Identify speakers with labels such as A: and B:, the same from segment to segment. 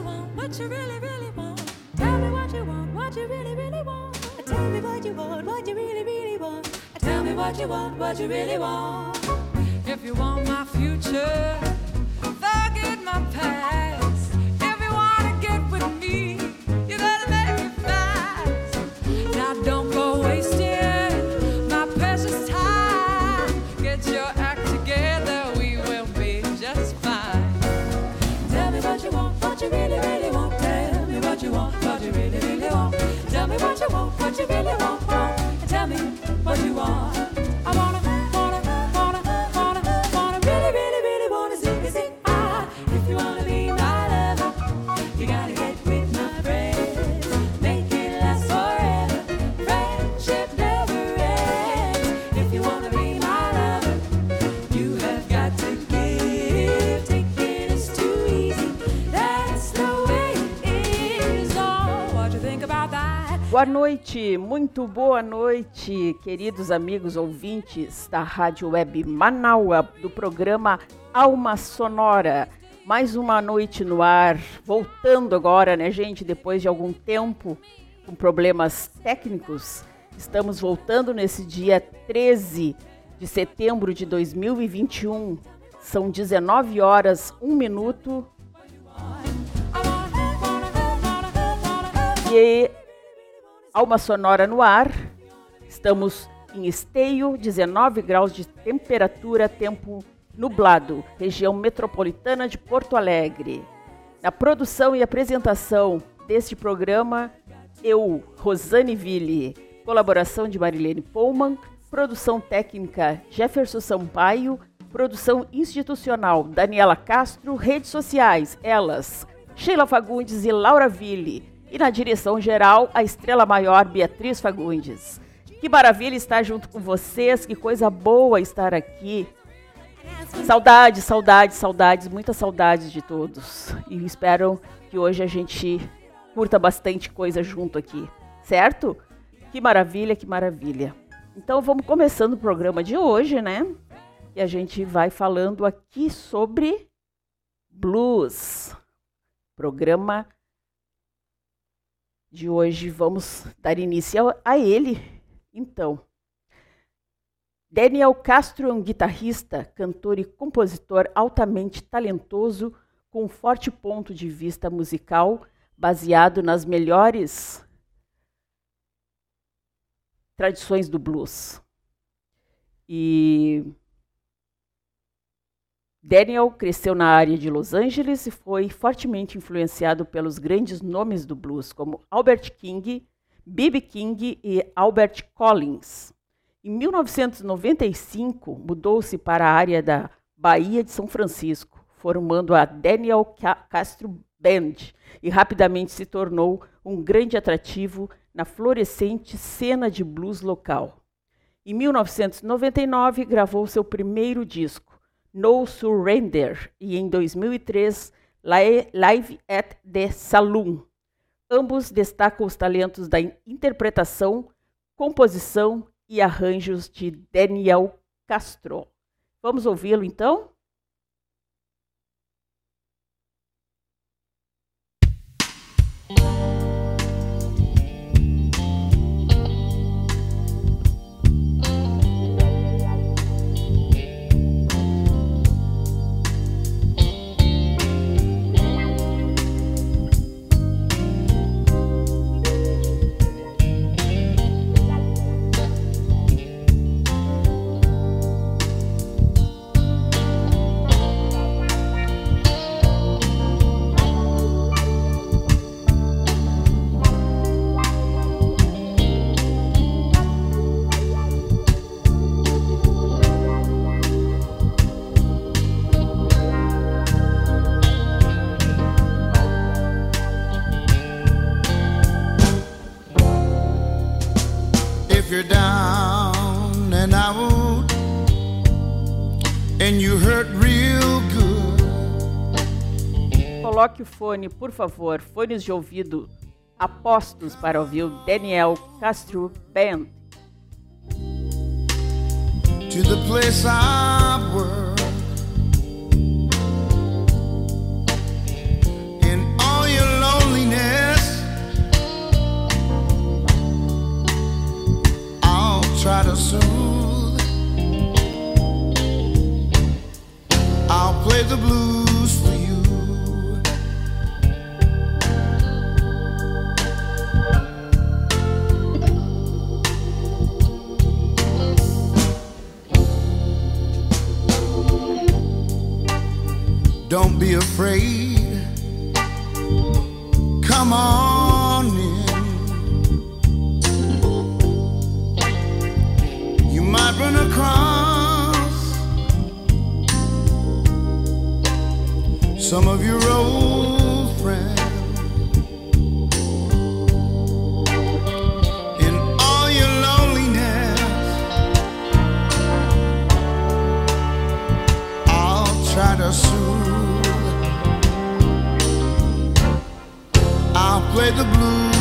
A: what you really, really want. Tell me what you want, what you really, really want. Tell me what you want, what you really, really want. Tell me what you want, what you really want. If you want my future, forget my past. What you really want. want. Tell me what you want.
B: Boa noite, muito boa noite, queridos amigos ouvintes da Rádio Web Manaua, do programa Alma Sonora. Mais uma noite no ar, voltando agora, né, gente? Depois de algum tempo com problemas técnicos, estamos voltando nesse dia 13 de setembro de 2021. São 19 horas, 1 minuto. E Alma Sonora no ar. Estamos em Esteio, 19 graus de temperatura, tempo nublado, região metropolitana de Porto Alegre. Na produção e apresentação deste programa, eu, Rosane Ville, colaboração de Marilene Pullman, produção técnica Jefferson Sampaio, produção institucional Daniela Castro, redes sociais, elas, Sheila Fagundes e Laura Ville. E na direção geral, a estrela maior Beatriz Fagundes. Que maravilha estar junto com vocês, que coisa boa estar aqui. Saudades, saudades, saudades, muitas saudades de todos. E espero que hoje a gente curta bastante coisa junto aqui, certo? Que maravilha, que maravilha. Então vamos começando o programa de hoje, né? E a gente vai falando aqui sobre blues. Programa de hoje vamos dar início a ele. Então, Daniel Castro é um guitarrista, cantor e compositor altamente talentoso, com um forte ponto de vista musical baseado nas melhores tradições do blues. E Daniel cresceu na área de Los Angeles e foi fortemente influenciado pelos grandes nomes do blues, como Albert King, B.B. King e Albert Collins. Em 1995, mudou-se para a área da Bahia de São Francisco, formando a Daniel Castro Band e rapidamente se tornou um grande atrativo na florescente cena de blues local. Em 1999, gravou seu primeiro disco, No Surrender, e em 2003, Live at the Saloon. Ambos destacam os talentos da interpretação, composição e arranjos de Daniel Castro. Vamos ouvi-lo então? O fone, por favor, fones de ouvido apostos para ouvir o Daniel Castro Band.
C: To the place I work. In all your
D: loneliness, I'll try to soothe. I'll play the blues for you. Don't be afraid. Come on in. You might run across some of your old. play the blues.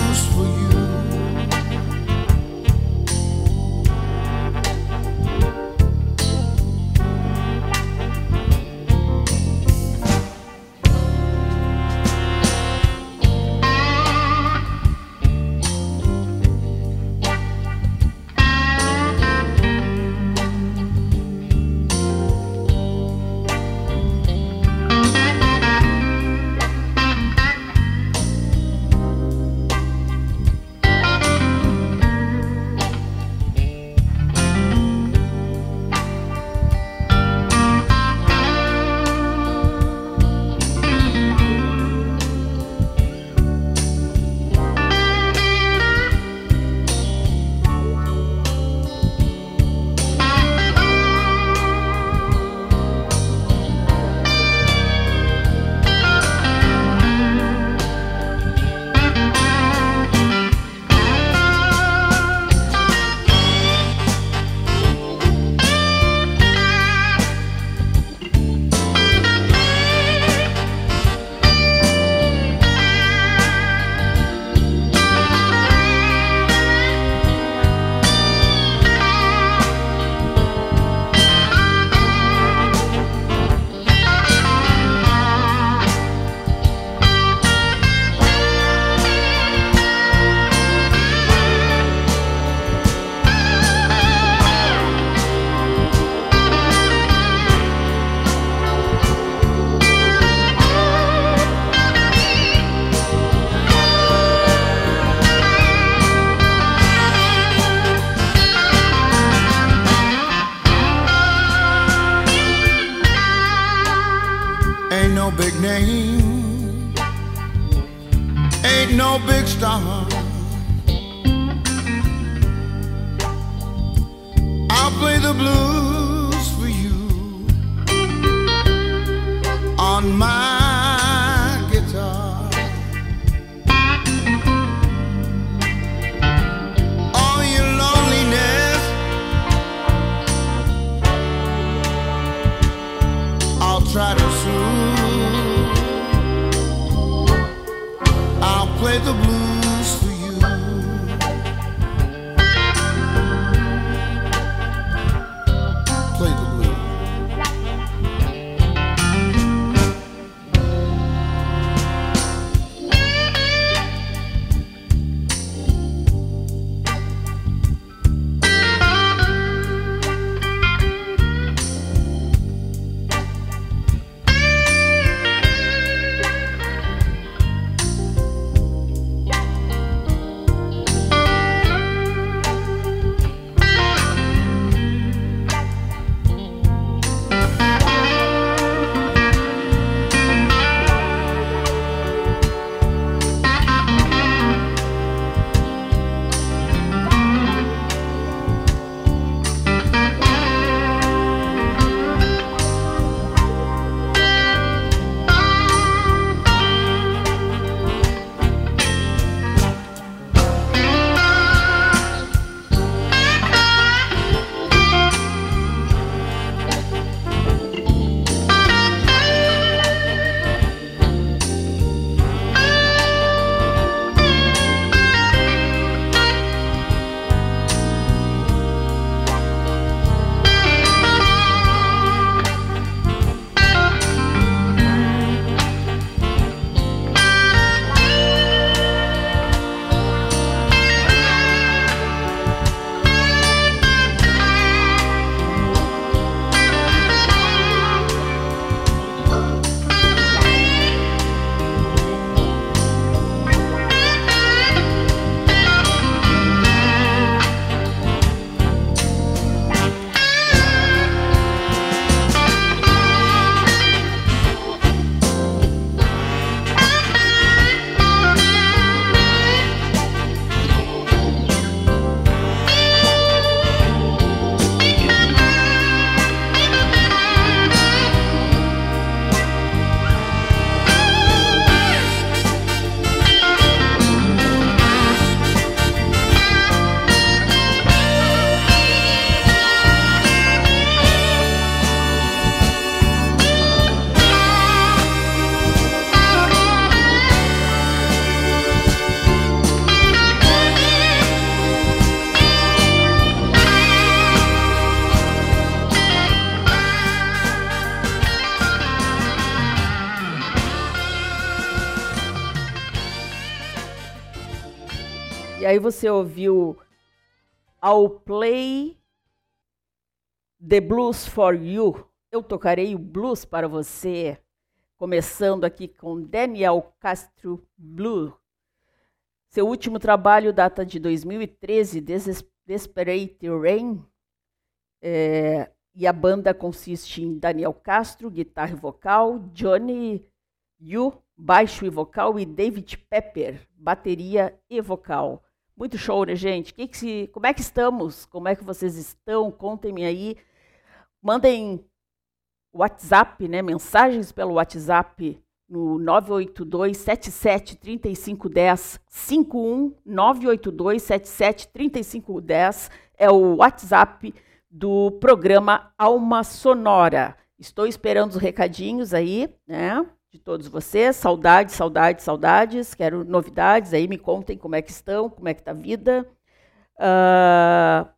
B: Aí você ouviu I'll Play the Blues for You. Eu tocarei o blues para você. Começando aqui com Daniel Castro Blue. Seu último trabalho data de 2013, Des Desperate Rain. É, e a banda consiste em Daniel Castro, guitarra e vocal, Johnny Yu, baixo e vocal, e David Pepper, bateria e vocal. Muito show, né, gente? Que que se, como é que estamos? Como é que vocês estão? Contem-me aí. Mandem WhatsApp, né, mensagens pelo WhatsApp no 982 77 3510 51 982 77 3510 é o WhatsApp do programa Alma Sonora. Estou esperando os recadinhos aí, né? De todos vocês. Saudades, saudades, saudades. Quero novidades aí. Me contem como é que estão, como é que está a vida. Uh,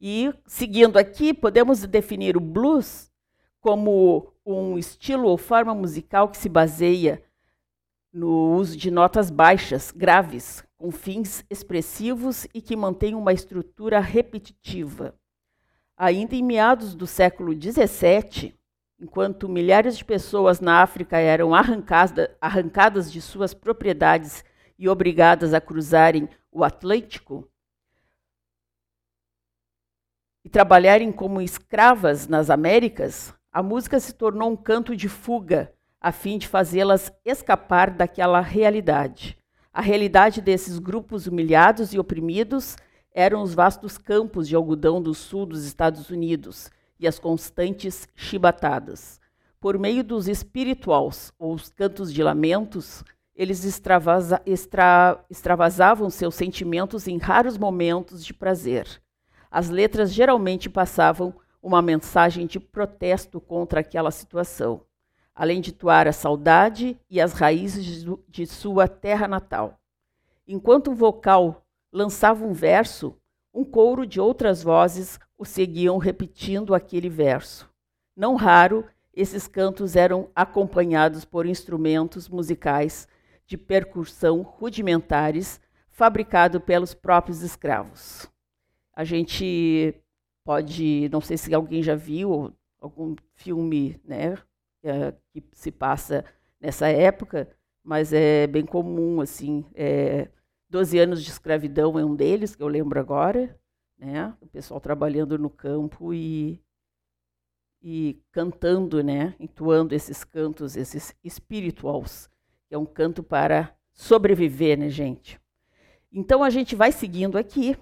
B: e seguindo aqui, podemos definir o blues como um estilo ou forma musical que se baseia no uso de notas baixas, graves, com fins expressivos e que mantém uma estrutura repetitiva. Ainda em meados do século XVII, enquanto milhares de pessoas na África eram arrancada, arrancadas de suas propriedades e obrigadas a cruzarem o Atlântico e trabalharem como escravas nas Américas, a música se tornou um canto de fuga a fim de fazê-las escapar daquela realidade. A realidade desses grupos humilhados e oprimidos eram os vastos campos de algodão do sul dos Estados Unidos e as constantes chibatadas. Por meio dos espirituals, ou os cantos de lamentos, eles extravasa, extra, extravasavam seus sentimentos em raros momentos de prazer. As letras geralmente passavam uma mensagem de protesto contra aquela situação, além de toar a saudade e as raízes de, de sua terra natal. Enquanto um vocal lançava um verso, um coro de outras vozes o seguiam repetindo aquele verso. Não raro, esses cantos eram acompanhados por instrumentos musicais de percussão rudimentares fabricados pelos próprios escravos. A gente pode, não sei se alguém já viu algum filme, né, é, que se passa nessa época, mas é bem comum assim. É, 12 anos de escravidão é um deles, que eu lembro agora, né? O pessoal trabalhando no campo e, e cantando, né? Entoando esses cantos, esses spirituals, que é um canto para sobreviver, né, gente? Então a gente vai seguindo aqui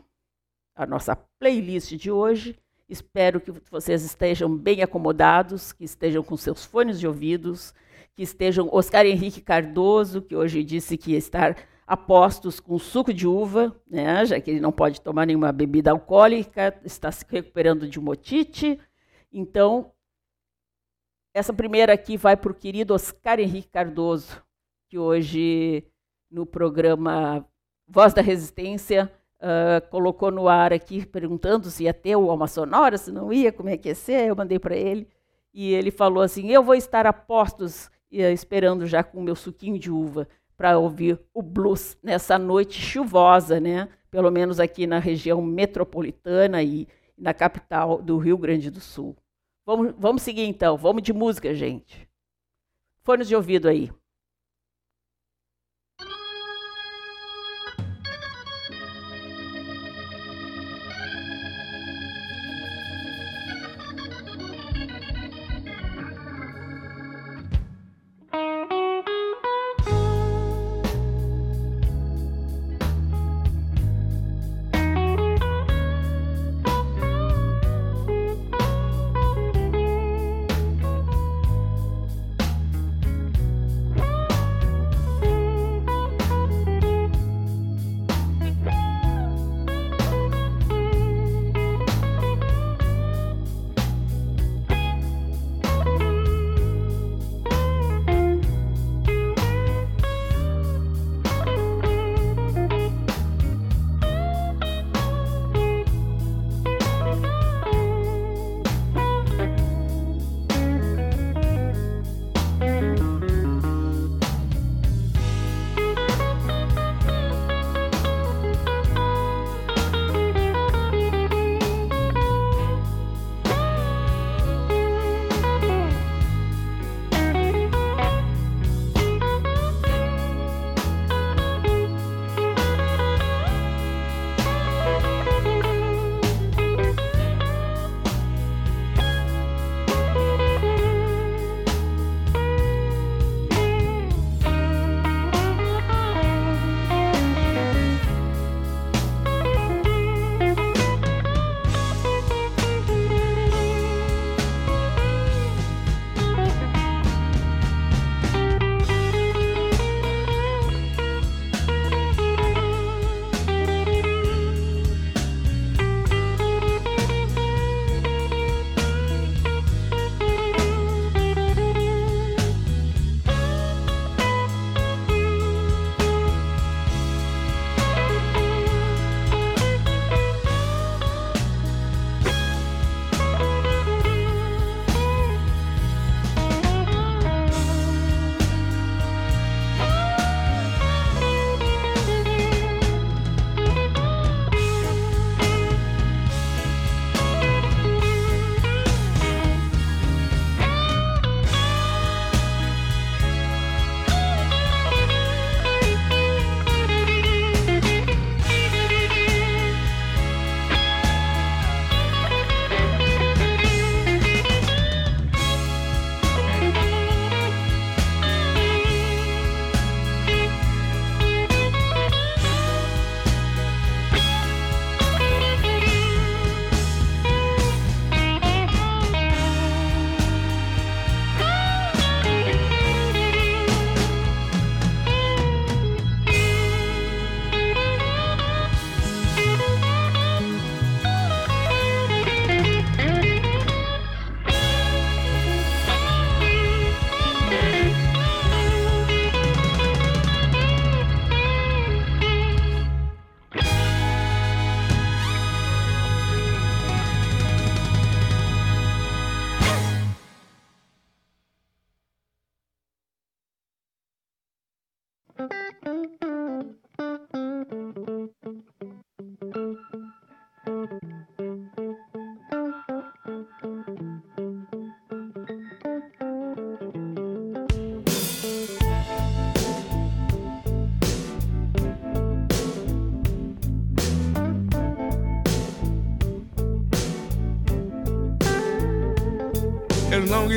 B: a nossa playlist de hoje. Espero que vocês estejam bem acomodados, que estejam com seus fones de ouvidos, que estejam Oscar Henrique Cardoso, que hoje disse que ia estar apostos com suco de uva, né, já que ele não pode tomar nenhuma bebida alcoólica, está se recuperando de motite. Então, essa primeira aqui vai para o querido Oscar Henrique Cardoso, que hoje, no programa Voz da Resistência, uh, colocou no ar aqui, perguntando se ia ter o Alma Sonora, se não ia, como é que ia ser. Eu mandei para ele. E ele falou assim: Eu vou estar a postos, esperando já com o meu suquinho de uva para ouvir o blues nessa noite chuvosa, né? Pelo menos aqui na região metropolitana e na capital do Rio Grande do Sul. Vamos, vamos seguir então, vamos de música, gente. Fones de ouvido aí.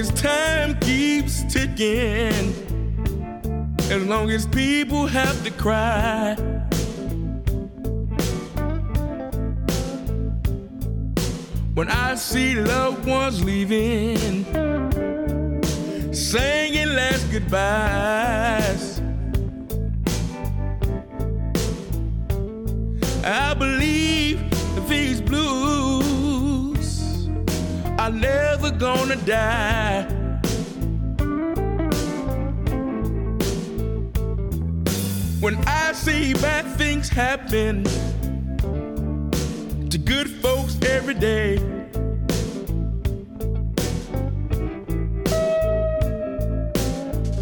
E: As time keeps ticking, as long as people have to cry. When I see loved ones leaving, saying last goodbyes, I believe are never gonna die. When I see bad things happen to good folks every day.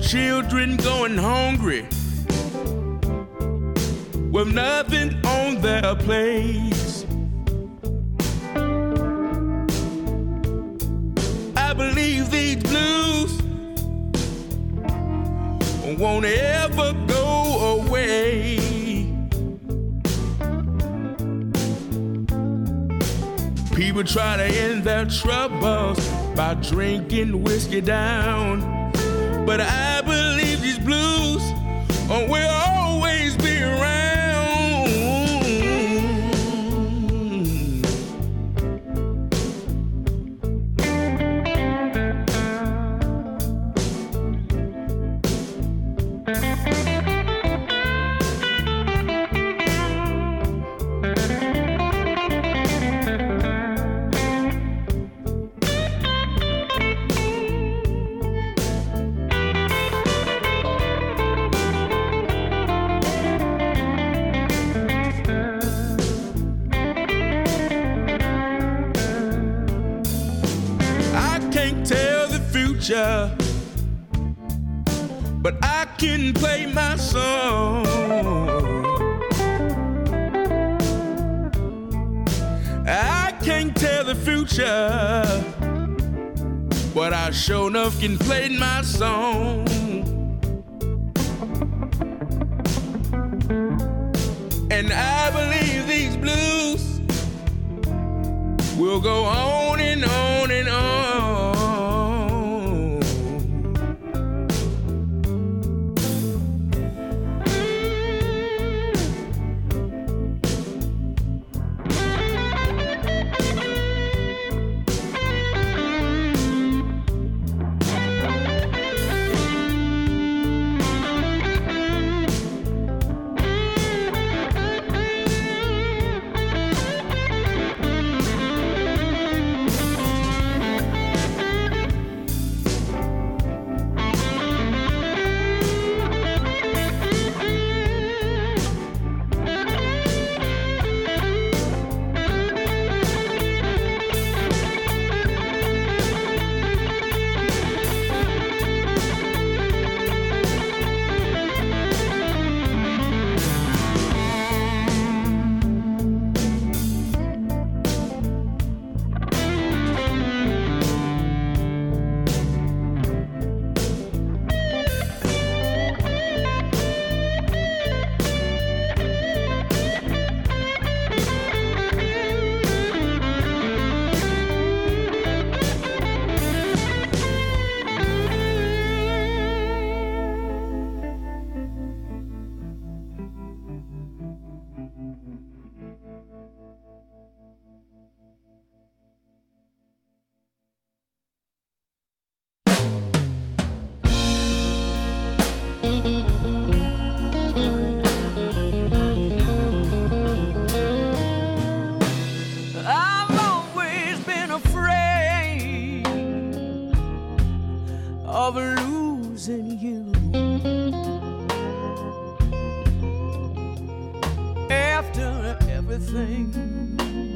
E: Children going hungry with nothing on their plates. Won't ever go away. People try to end their troubles by drinking whiskey down. But I believe these blues will always can play my song.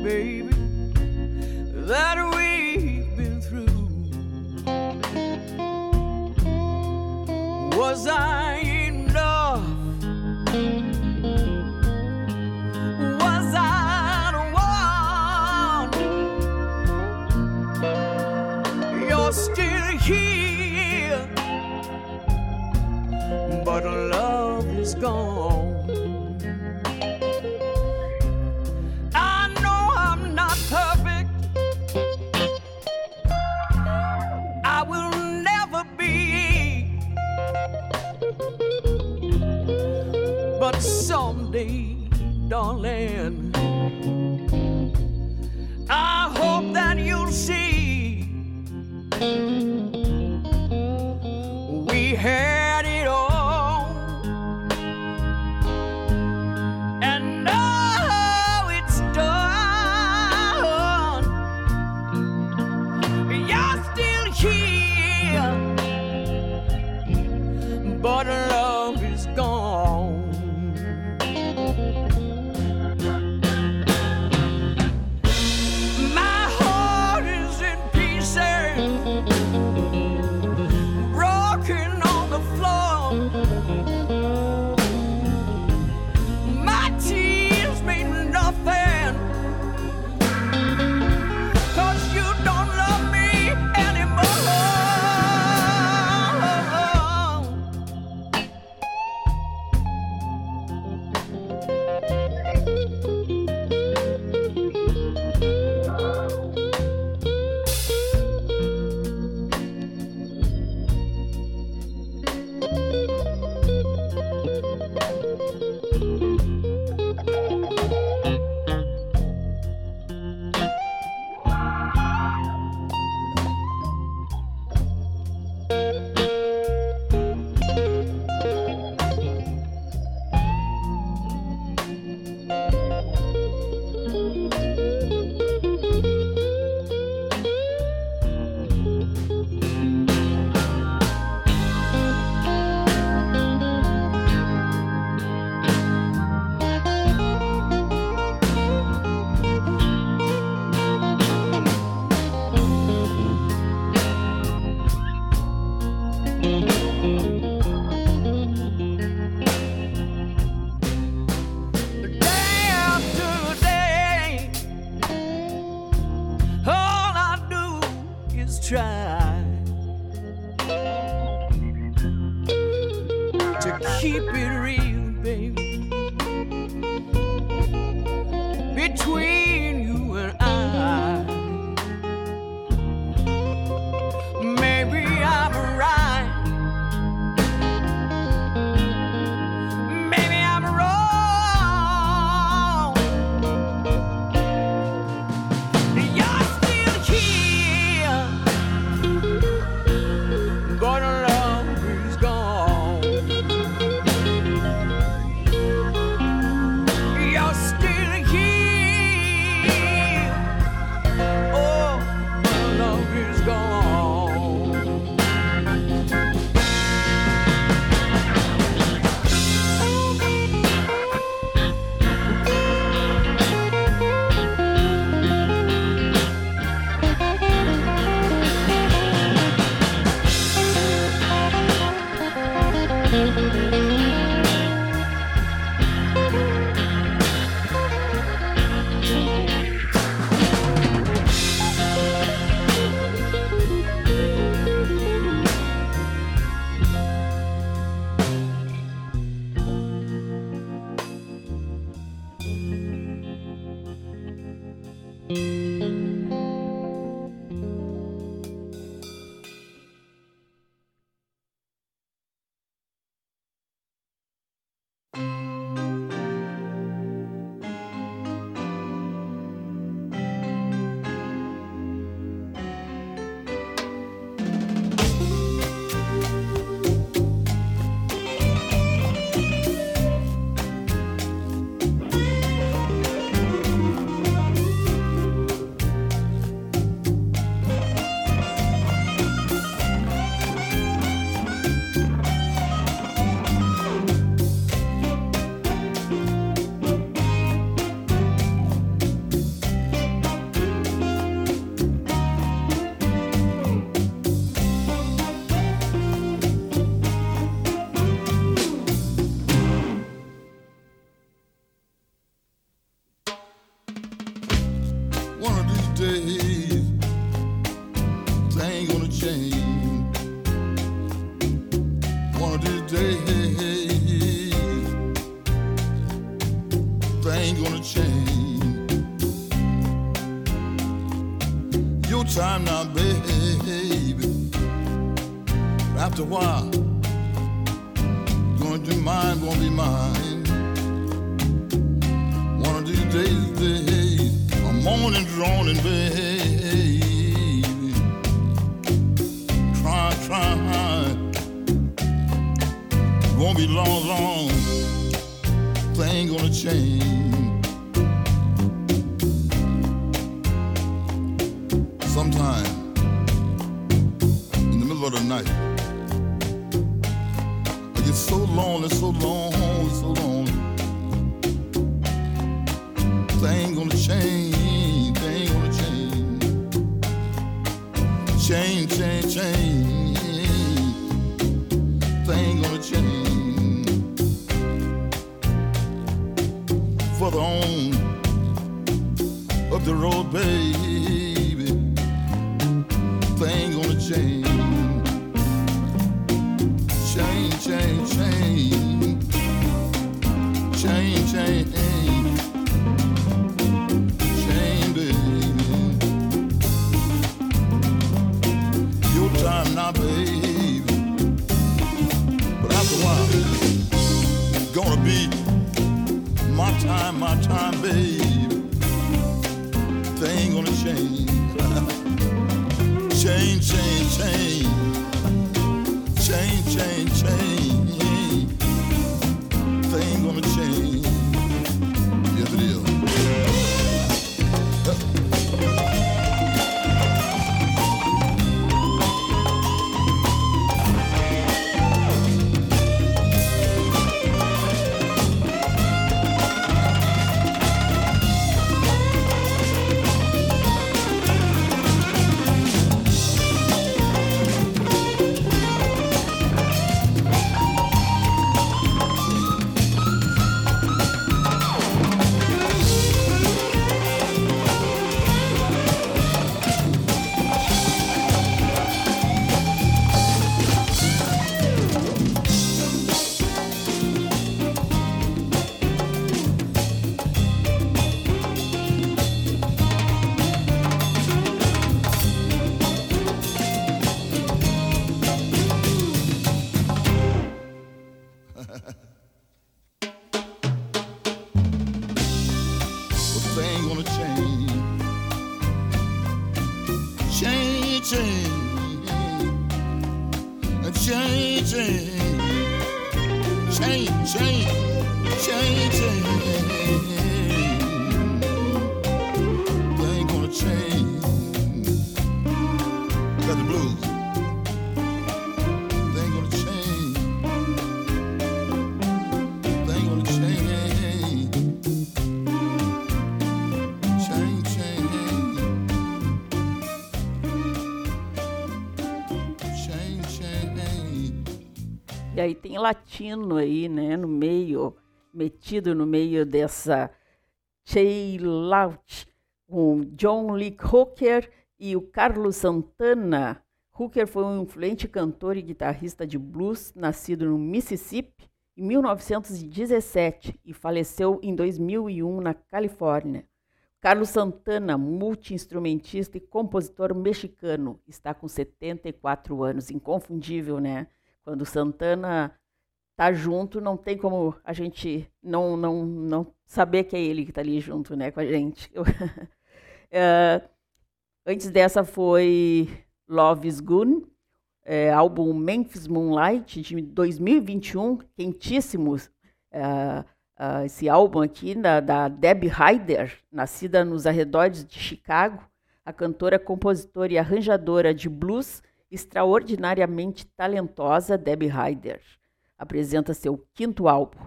A: Baby, that we've been through, was I
F: man.
B: Tem latino aí, né, no meio, metido no meio dessa Cheilout, com John Lee Hooker e o Carlos Santana. Hooker foi um influente cantor e guitarrista de blues, nascido no Mississippi em 1917 e faleceu em 2001 na Califórnia. Carlos Santana, multi-instrumentista e compositor mexicano, está com 74 anos, inconfundível, né? Quando Santana tá junto, não tem como a gente não não, não saber que é ele que está ali junto, né, com a gente. Eh, antes dessa foi Love is Good, eh, álbum Memphis Moonlight de 2021, quentíssimo. eh, ah, esse álbum aqui da, da Debbie Hyder, nascida nos arredores de Chicago, a cantora, compositora e arranjadora de blues extraordinariamente talentosa Debbie Hyder apresenta seu quinto álbum,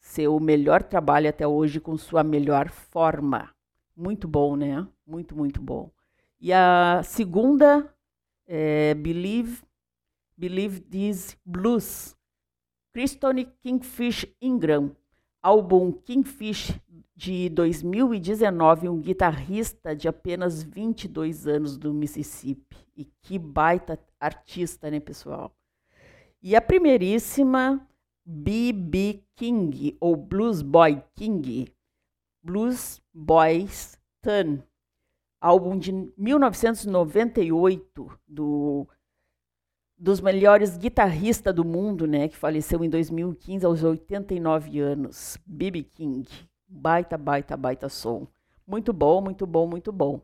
B: seu melhor trabalho até hoje com sua melhor forma. Muito bom, né? Muito, muito bom. E a segunda é Believe, Believe This Blues, Kristone Kingfish Ingram, álbum Kingfish de 2019, um guitarrista de apenas 22 anos do Mississippi. E que baita artista, né, pessoal? E a primeiríssima, B.B. King, ou Blues Boy King, Blues Boys Turn, álbum de 1998 do dos melhores guitarristas do mundo, né, que faleceu em 2015 aos 89 anos, B.B. King. Baita, baita, baita som. Muito bom, muito bom, muito bom.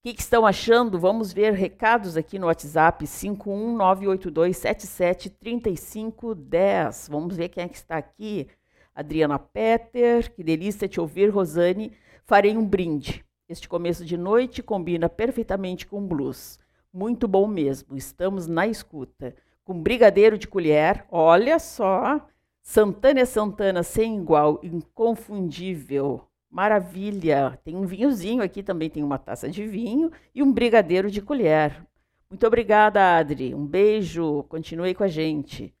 B: O que, que, estão achando? Vamos ver recados aqui no WhatsApp 51982773510. Vamos ver quem é que está aqui. Adriana Petter, que delícia te ouvir, Rosane. Farei um brinde. Este começo de noite combina perfeitamente com blues. Muito bom mesmo. Estamos na escuta. Com brigadeiro de colher, olha só. Santana é Santana sem igual, inconfundível. Maravilha! Tem um vinhozinho aqui também, tem uma taça de vinho e um brigadeiro de colher. Muito obrigada, Adri. Um beijo. Continue com a gente.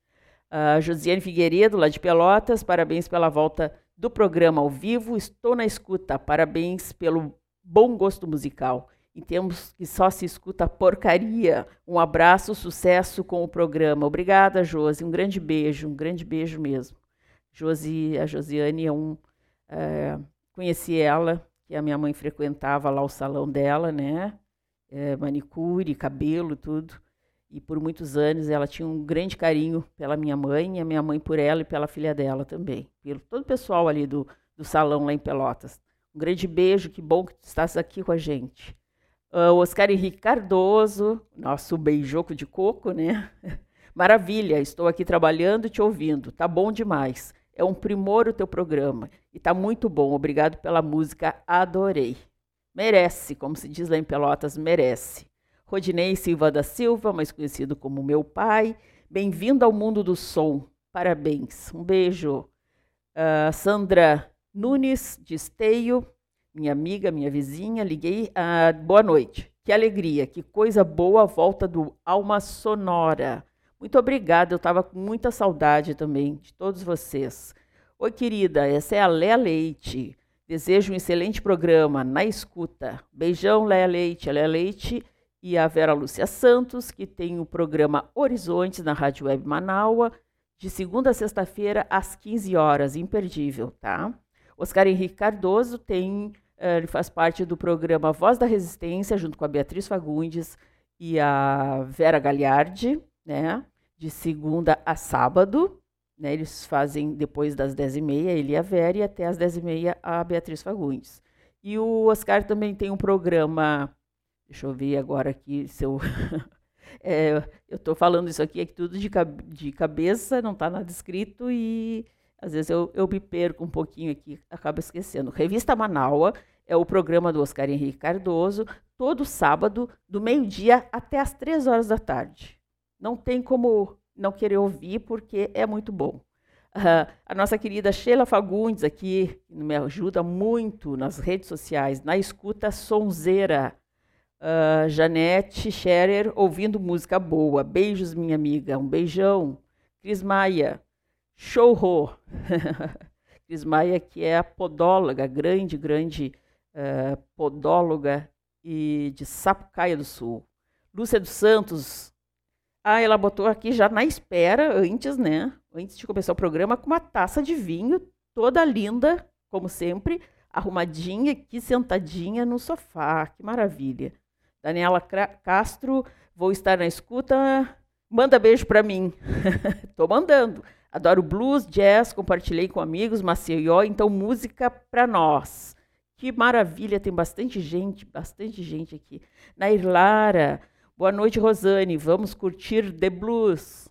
B: Uh, Josiane Figueiredo, lá de Pelotas, parabéns pela volta do programa ao vivo. Estou na escuta. Parabéns pelo bom gosto musical. E temos que só se escuta porcaria. Um abraço, sucesso com o programa. Obrigada, Josi. Um grande beijo, um grande beijo mesmo. Josi, a Josiane é um. É, conheci ela, que a minha mãe frequentava lá o salão dela, né? É, manicure, cabelo, tudo. E por muitos anos ela tinha um grande carinho pela minha mãe, e a minha mãe por ela e pela filha dela também. Pelo todo o pessoal ali do, do salão lá em Pelotas. Um grande beijo, que bom que tu estás aqui com a gente. Uh, Oscar Henrique Cardoso, nosso beijoco de coco, né? Maravilha, estou aqui trabalhando e te ouvindo. Tá bom demais. É um primor o teu programa. E tá muito bom. Obrigado pela música, adorei. Merece, como se diz lá em Pelotas, merece. Rodinei Silva da Silva, mais conhecido como meu pai. Bem-vindo ao mundo do som. Parabéns. Um beijo. Uh, Sandra Nunes de Esteio, minha amiga, minha vizinha, liguei. Ah, boa noite. Que alegria, que coisa boa a volta do Alma Sonora. Muito obrigada, eu estava com muita saudade também de todos vocês. Oi, querida, essa é a Léa Leite. Desejo um excelente programa, na escuta. Beijão, Léa Leite. A Léa Leite e a Vera Lúcia Santos, que tem o programa Horizontes na Rádio Web Manaua, de segunda a sexta-feira, às 15 horas. Imperdível, tá? Oscar Henrique Cardoso tem, eh, ele faz parte do programa Voz da Resistência, junto com a Beatriz Fagundes e a Vera Gagliardi, né? De segunda a sábado. Né, eles fazem depois das 10h30, ele e a Vera, e até as 10h30 a Beatriz Fagundes. E o Oscar também tem um programa. Deixa eu ver agora aqui se eu. é, eu estou falando isso aqui, é tudo de, de cabeça, não está nada escrito e às vezes eu, eu me perco um pouquinho aqui, acabo esquecendo. Revista Manaua é o programa do Oscar Henrique Cardoso, todo sábado, do meio-dia até as três horas da tarde. Não tem como não querer ouvir, porque é muito bom. Uh, a nossa querida Sheila Fagundes aqui me ajuda muito nas redes sociais, na escuta sonzeira. Uh, Janete Scherer ouvindo música boa. Beijos, minha amiga. Um beijão. Cris Maia, Show! Cris Maia, que é a podóloga, grande, grande uh, podóloga e de Sapucaia do Sul. Lúcia dos Santos. Ah, ela botou aqui já na espera, antes, né? Antes de começar o programa, com uma taça de vinho, toda linda, como sempre, arrumadinha aqui, sentadinha no sofá. Que maravilha. Daniela Castro, vou estar na escuta. Manda beijo para mim. Tô mandando. Adoro blues, jazz, compartilhei com amigos, Maceió, então música para nós. Que maravilha, tem bastante gente, bastante gente aqui. Nair Lara, boa noite, Rosane, vamos curtir The Blues.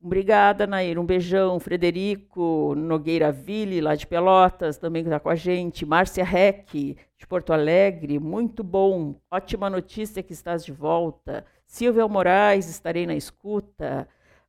B: Obrigada, Nair, um beijão. Frederico Nogueira Ville, lá de Pelotas, também está com a gente. Márcia Reck, de Porto Alegre, muito bom. Ótima notícia que estás de volta. Silvia Moraes, estarei na escuta.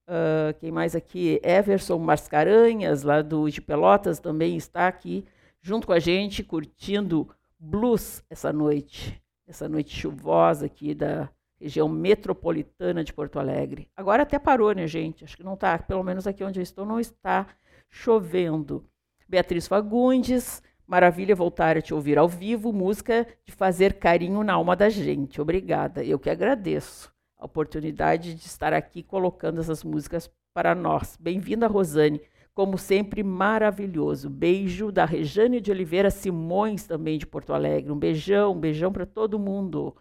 B: Uh, quem mais aqui? Everson Mascaranhas, lá do de Pelotas, também está aqui junto com a gente, curtindo blues essa noite, essa noite chuvosa aqui da região metropolitana de Porto Alegre. Agora até parou, né, gente? Acho que não está, pelo menos aqui onde eu estou, não está chovendo. Beatriz Fagundes, maravilha voltar a te ouvir ao vivo, música de fazer carinho na alma da gente. Obrigada, eu que agradeço a oportunidade de estar aqui colocando essas músicas para nós. Bem-vinda, Rosane. como sempre, maravilhoso. Beijo da Rejane de Oliveira Simões, também de Porto Alegre. Um beijão, um beijão para todo mundo.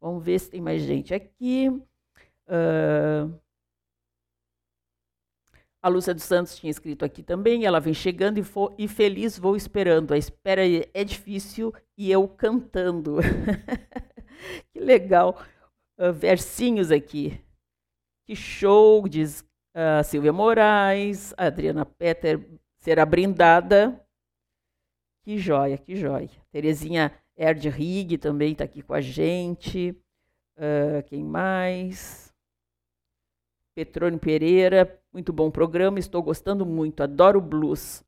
B: Vamos ver se tem mais gente aqui. Uh... A Lúcia dos Santos tinha escrito aqui também. Ela vem chegando e, e feliz vou esperando. A espera é difícil e eu cantando. que legal. Uh, versinhos aqui. Que show, diz uh, Silvia Moraes. A Adriana Petter será brindada. Que joia, que joia. Terezinha Erdrig também está aqui com a gente. Uh, quem mais? Petrônio Pereira, muito bom programa, estou gostando muito, adoro blues.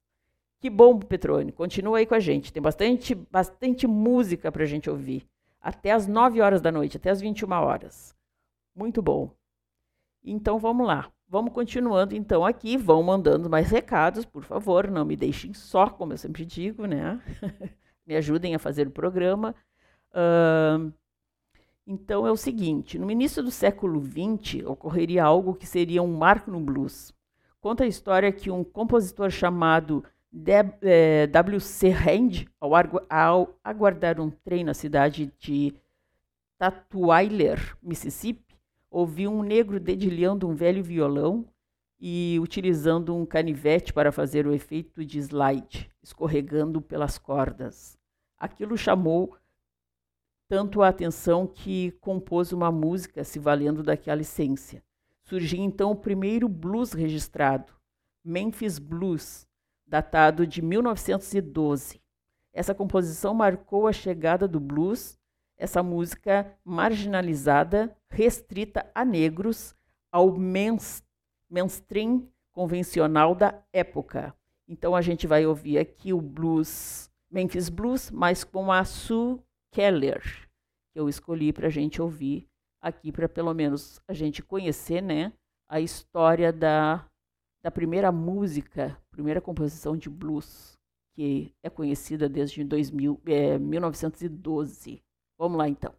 B: Que bom, Petrônio, continua aí com a gente. Tem bastante, bastante música para a gente ouvir. Até as 9 horas da noite, até as 21 horas. Muito bom. Então vamos lá. Vamos continuando então aqui. Vão mandando mais recados, por favor. Não me deixem só, como eu sempre digo, né? me ajudem a fazer o programa. Uh, então é o seguinte: no início do século XX ocorreria algo que seria um marco no blues. Conta a história que um compositor chamado W.C. Eh, Hand, ao, ao aguardar um trem na cidade de Tatweiler, Mississippi, ouviu um negro dedilhando um velho violão e utilizando um canivete para fazer o efeito de slide, escorregando pelas cordas. Aquilo chamou tanto a atenção que compôs uma música se valendo daquela essência. Surgiu então o primeiro blues registrado, Memphis Blues, datado de 1912. Essa composição marcou a chegada do blues, essa música marginalizada, restrita a negros, ao mainstream convencional da época. Então a gente vai ouvir aqui o blues, Memphis Blues, mas com a Sue Keller, que eu escolhi para a gente ouvir aqui, para pelo menos a gente conhecer né, a história da, da primeira música, primeira composição de blues, que é conhecida desde 2000, é, 1912. Vamos lá então.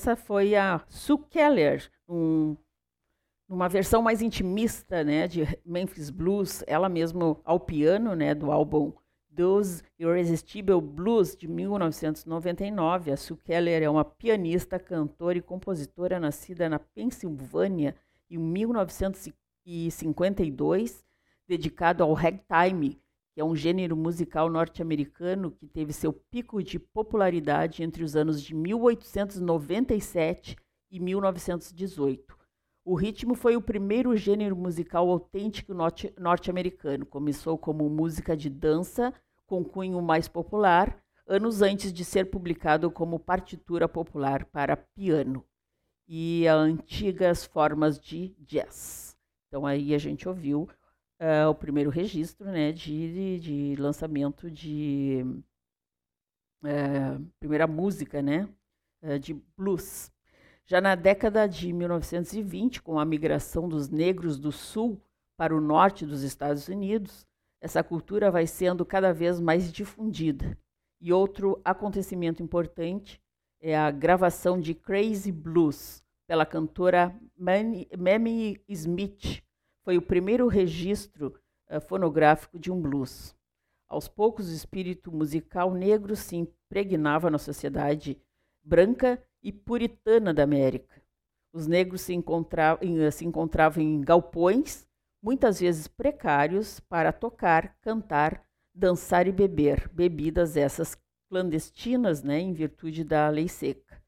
B: Essa foi a Sue Keller, um, numa versão mais intimista, né, de Memphis Blues, ela mesma ao piano, né, do álbum Those Irresistible Blues de 1999. A Sue Keller é uma pianista, cantora e compositora nascida na Pensilvânia em 1952, dedicado ao ragtime, é um gênero musical norte-americano que teve seu pico de popularidade entre os anos de 1897 e 1918. O ritmo foi o primeiro gênero musical autêntico norte-americano. Começou como música de dança com cunho mais popular, anos antes de ser publicado como partitura popular para piano e antigas formas de jazz. Então aí a gente ouviu uh, o primeiro registro né, de, de lançamento de uh, primeira música né, uh, de blues. Já na década de 1920, com a migração dos negros do sul para o norte dos Estados Unidos, essa cultura vai sendo cada vez mais difundida. E outro acontecimento importante é a gravação de Crazy Blues pela cantora Mamie Smith, foi o primeiro registro uh, fonográfico de um blues. Aos poucos, o espírito musical negro se impregnava na sociedade branca e puritana da América. Os negros se encontravam, eh, se encontravam em galpões, muitas vezes precários, para tocar, cantar, dançar e beber, bebidas essas clandestinas, né, em virtude da lei seca.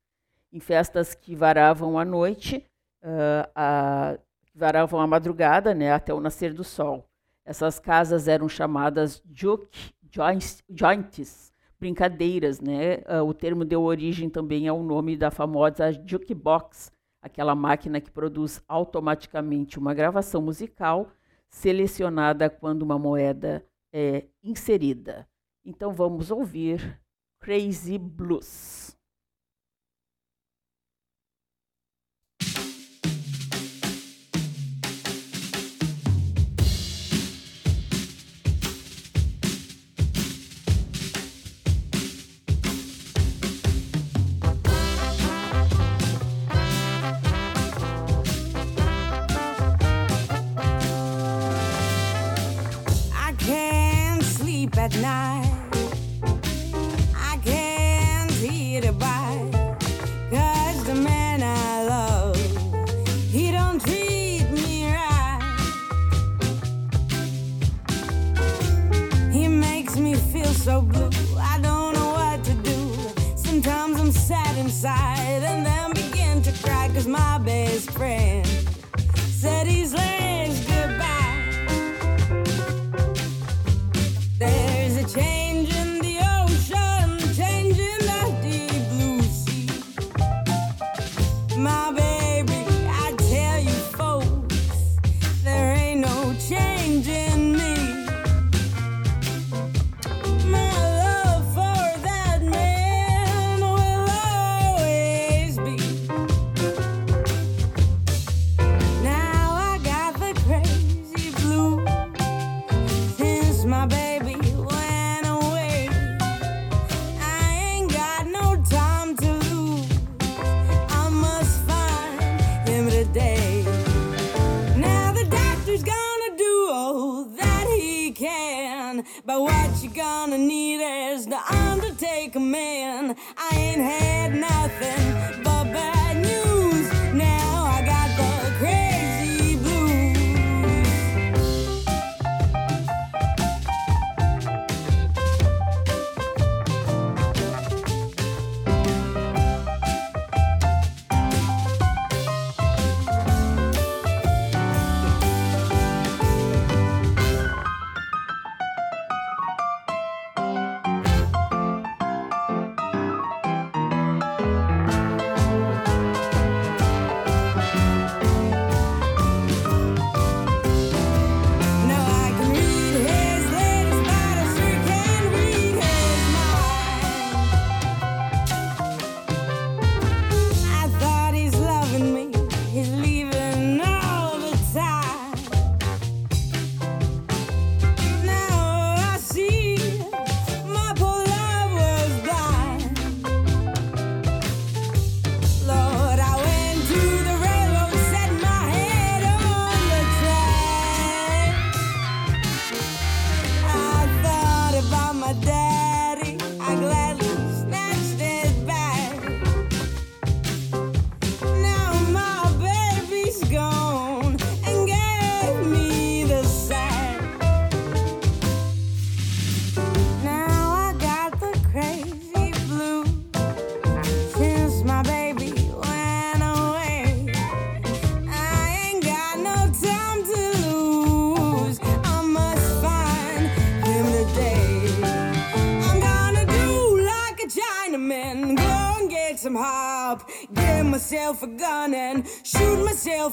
B: Em festas que varavam à noite, uh, a, varavam a madrugada, né, até o nascer do sol. Essas casas eram chamadas juke joints, brincadeiras, né? Uh, o termo deu origem também ao nome da famosa jukebox, aquela máquina que produz automaticamente uma gravação musical selecionada quando uma moeda é inserida. Então vamos ouvir Crazy Blues.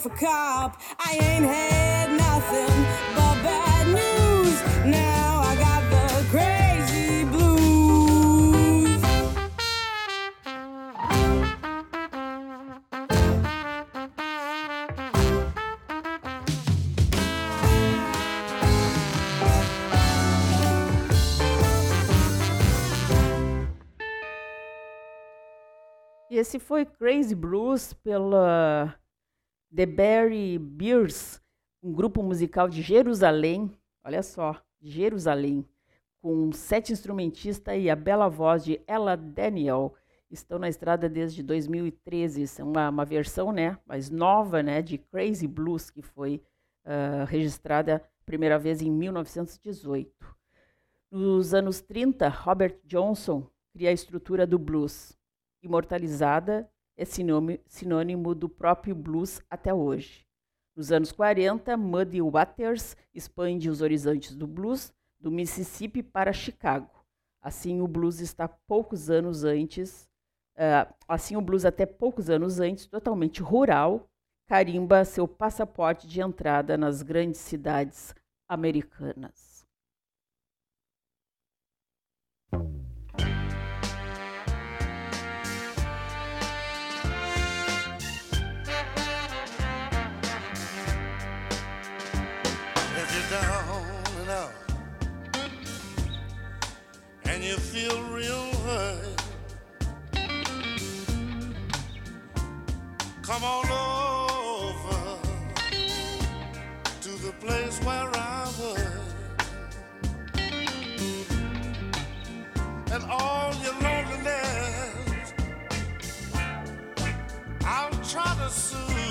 G: A cop. I ain't had nothing but bad news. Now I got the crazy blues.
B: E esse foi Crazy Blues pela The Berry Beers, um grupo musical de Jerusalém. Olha só, Jerusalém, com sete instrumentistas e a bela voz de Ella Daniel. Estão na estrada desde 2013. São uma, uma versão, né, mais nova, né, de Crazy Blues que foi ah, registrada primeira vez em 1918. Nos anos 30, Robert Johnson cria a estrutura do blues imortalizada, é sinônimo, do próprio blues até hoje. Nos anos 40, Muddy Waters expande os horizontes do blues do Mississippi para Chicago. Assim, o blues está poucos anos antes, eh, assim o blues até poucos anos antes, totalmente rural, carimba seu passaporte de entrada nas grandes cidades americanas.
C: Feel real hurt, come on over to the place where I was. And all your loneliness, I'll try to soothe.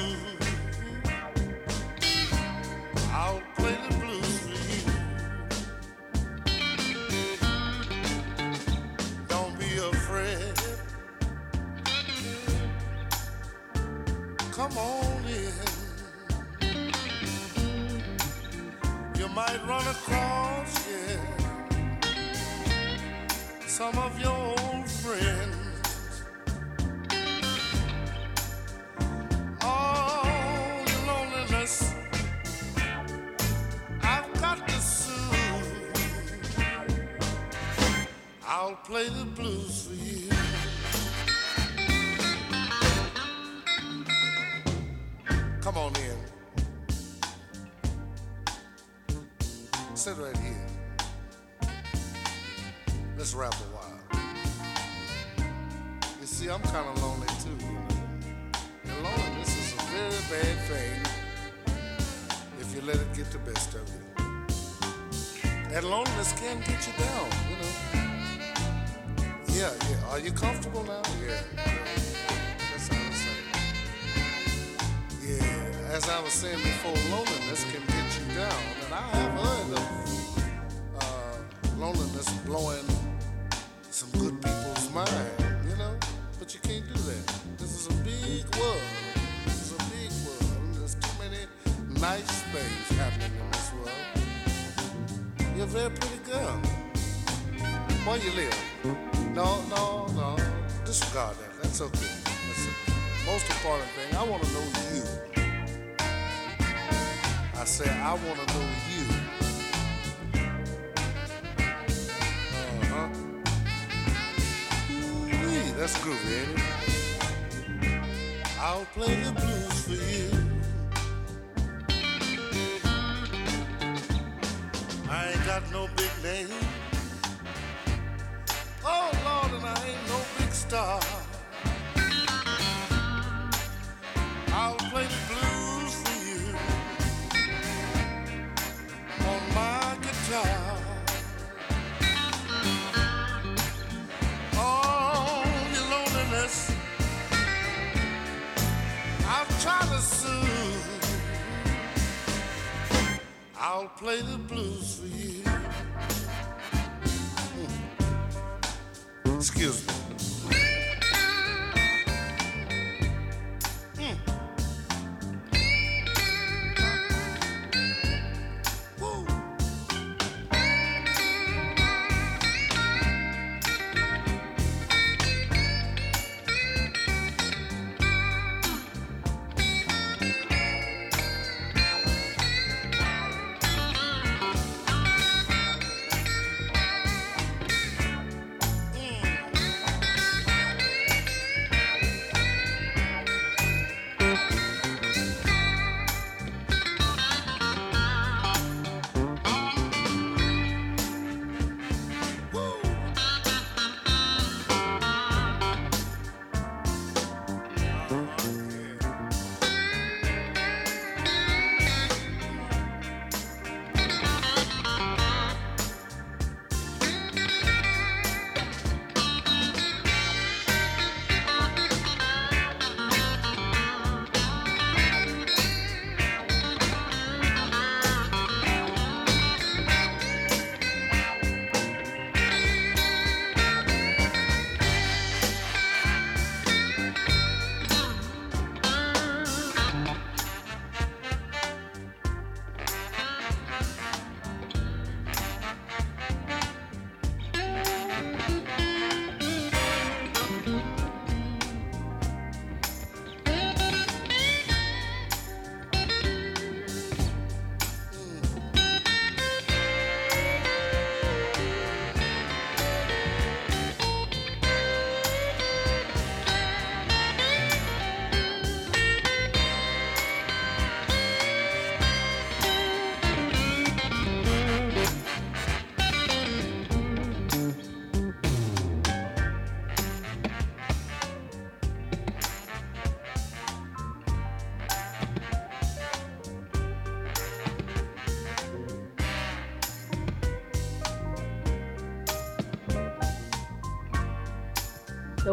C: Come on in. You might run across, yeah, some of your old friends. All your loneliness. I'll play the blues for you. Come on in. Sit right here. Let's rap a while. You see, I'm kind of lonely too. And loneliness is a very bad thing if you let it get the best of you. And loneliness can get you down, you know. Yeah, yeah. Are you comfortable now? Yeah. As I was saying before, loneliness can get you down, and I have heard of uh, loneliness blowing some good people's mind, you know. But you can't do that. This is a big world. This is a big world. There's too many nice things happening in this world. You're a very pretty girl. Where you live? No, no, no. Disregard that. That's okay. That's the most important thing. I want to know you. I said, I want to know you. Uh huh. Ooh-wee, that's groovy, ain't it? I'll play the blues for you. I ain't got no big name. Oh Lord, and I ain't no big star. I'll play the I'll try to sue. I'll play the blues for you. Hmm. Excuse me.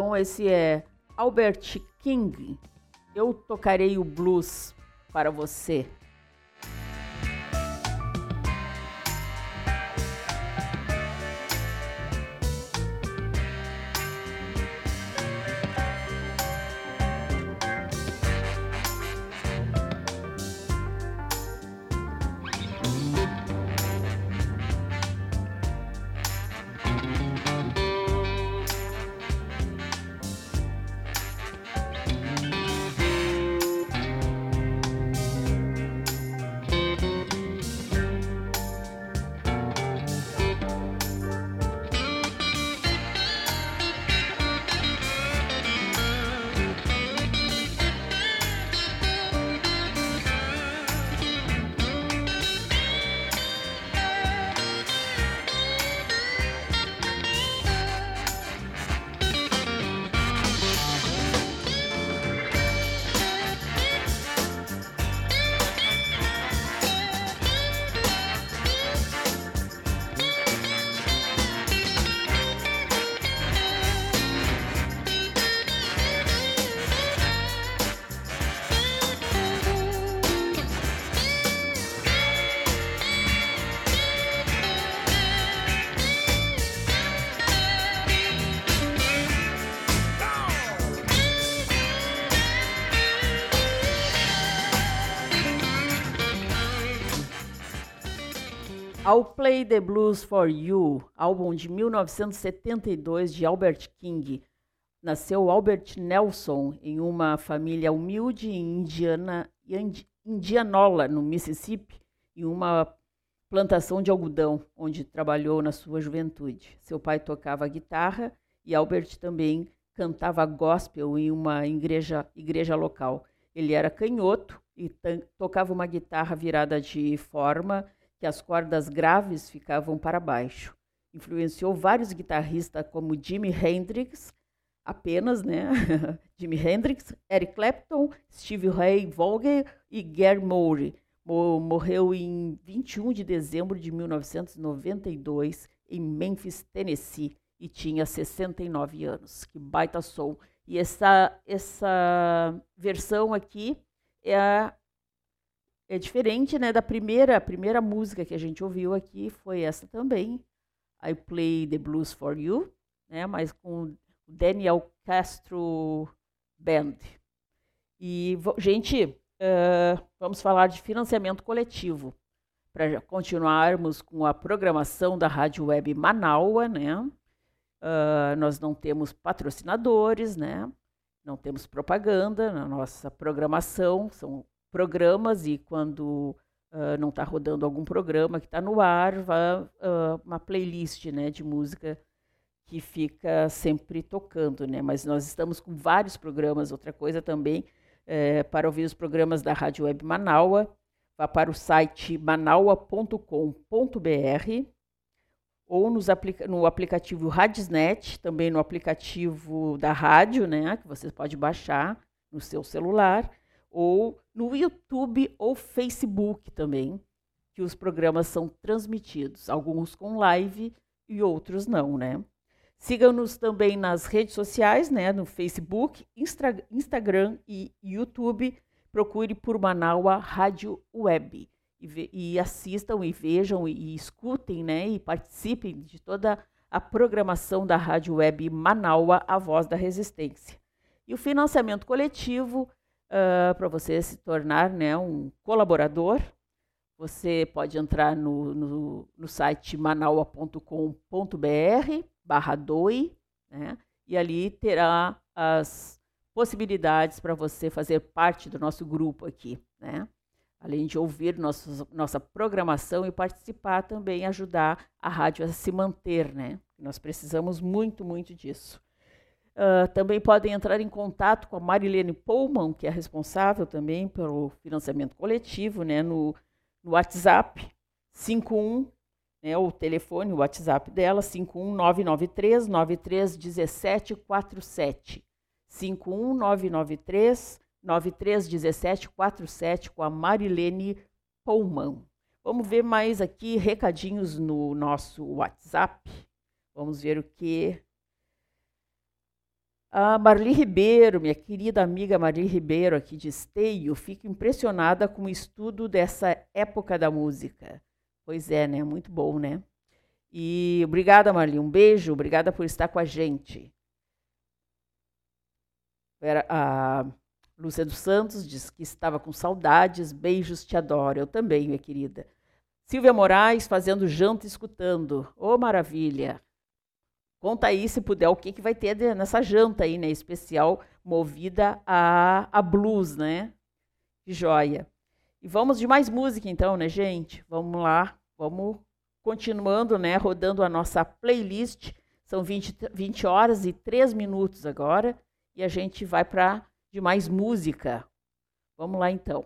B: Então esse é Albert King. Eu tocarei o blues para você. I'll Play the Blues for You, álbum de 1972 de Albert King. Nasceu Albert Nelson em uma família humilde em Indiana, Indianola, no Mississippi, em uma plantação de algodão, onde trabalhou na sua juventude. Seu pai tocava guitarra e Albert também cantava gospel em uma igreja, igreja local. Ele era canhoto e tocava uma guitarra virada de forma que as cordas graves ficavam para baixo. Influenciou vários guitarristas como Jimi Hendrix, apenas, né? Jimi Hendrix, Eric Clapton, Steve Ray Vaughan e Gary Moore. Morreu em 21 de dezembro de 1992 em Memphis, Tennessee, e tinha 69 anos. Que baita som! E essa, essa versão aqui é a é diferente, né, da primeira, a primeira música que a gente ouviu aqui foi essa também, I Play the Blues for You, né, mas com o Daniel Castro Band. E, gente, uh, vamos falar de financiamento coletivo, para continuarmos com a programação da Rádio Web Manaua, né, uh, nós não temos patrocinadores, né, não temos propaganda na nossa programação, são programas e quando uh, não está rodando algum programa que está no ar, vai uh, uma playlist né, de música que fica sempre tocando, né? Mas nós estamos com vários programas. Outra coisa também, é, para ouvir os programas da Rádio Web Manaua, vá para o site manaua.com.br ou nos aplica no aplicativo Radisnet, também no aplicativo da rádio, né? Que você pode baixar no seu celular ou no YouTube ou Facebook também, que os programas são transmitidos, alguns com live e outros não, né? Siga-nos também nas redes sociais, né, no Facebook, Instra Instagram e YouTube. Procure por Manaua Rádio Web e, e, assistam e vejam e, e escutem, né, e participem de toda a programação da Rádio Web Manaua, a voz da resistência. E o financiamento coletivo uh, para você se tornar né, um colaborador. Você pode entrar no, no, no site manaua.com.br barra doi, né, e ali terá as possibilidades para você fazer parte do nosso grupo aqui, né? Além de ouvir nossa programação e participar também, ajudar a rádio a se manter, né? Nós precisamos muito, muito disso. Uh, também podem entrar em contato com a Marilene Pullman, que é responsável também pelo financiamento coletivo, né, no, no WhatsApp 51, né, o telefone, o WhatsApp dela, 51993 931747. 51993 931747 com a Marilene Pullman. Vamos ver mais aqui recadinhos no nosso WhatsApp. Vamos ver o que A Marli Ribeiro, minha querida amiga Marli Ribeiro, aqui de Esteio, fico impressionada com o estudo dessa época da música. Pois é, né? Muito bom, né? E obrigada, Marli. Um beijo. Obrigada por estar com a gente. A Lúcia dos Santos diz que estava com saudades. Beijos, te adoro. Eu também, minha querida. Silvia Moraes fazendo janta escutando. Ô, oh, maravilha. Conta aí, se puder, o que, que vai ter nessa janta aí, né? Especial, movida a, a blues, né? Que joia. E vamos de mais música então, né, gente? Vamos lá, vamos continuando, né? Rodando a nossa playlist. São 20, 20 horas e 3 minutos agora. E a gente vai para de mais música. Vamos lá então.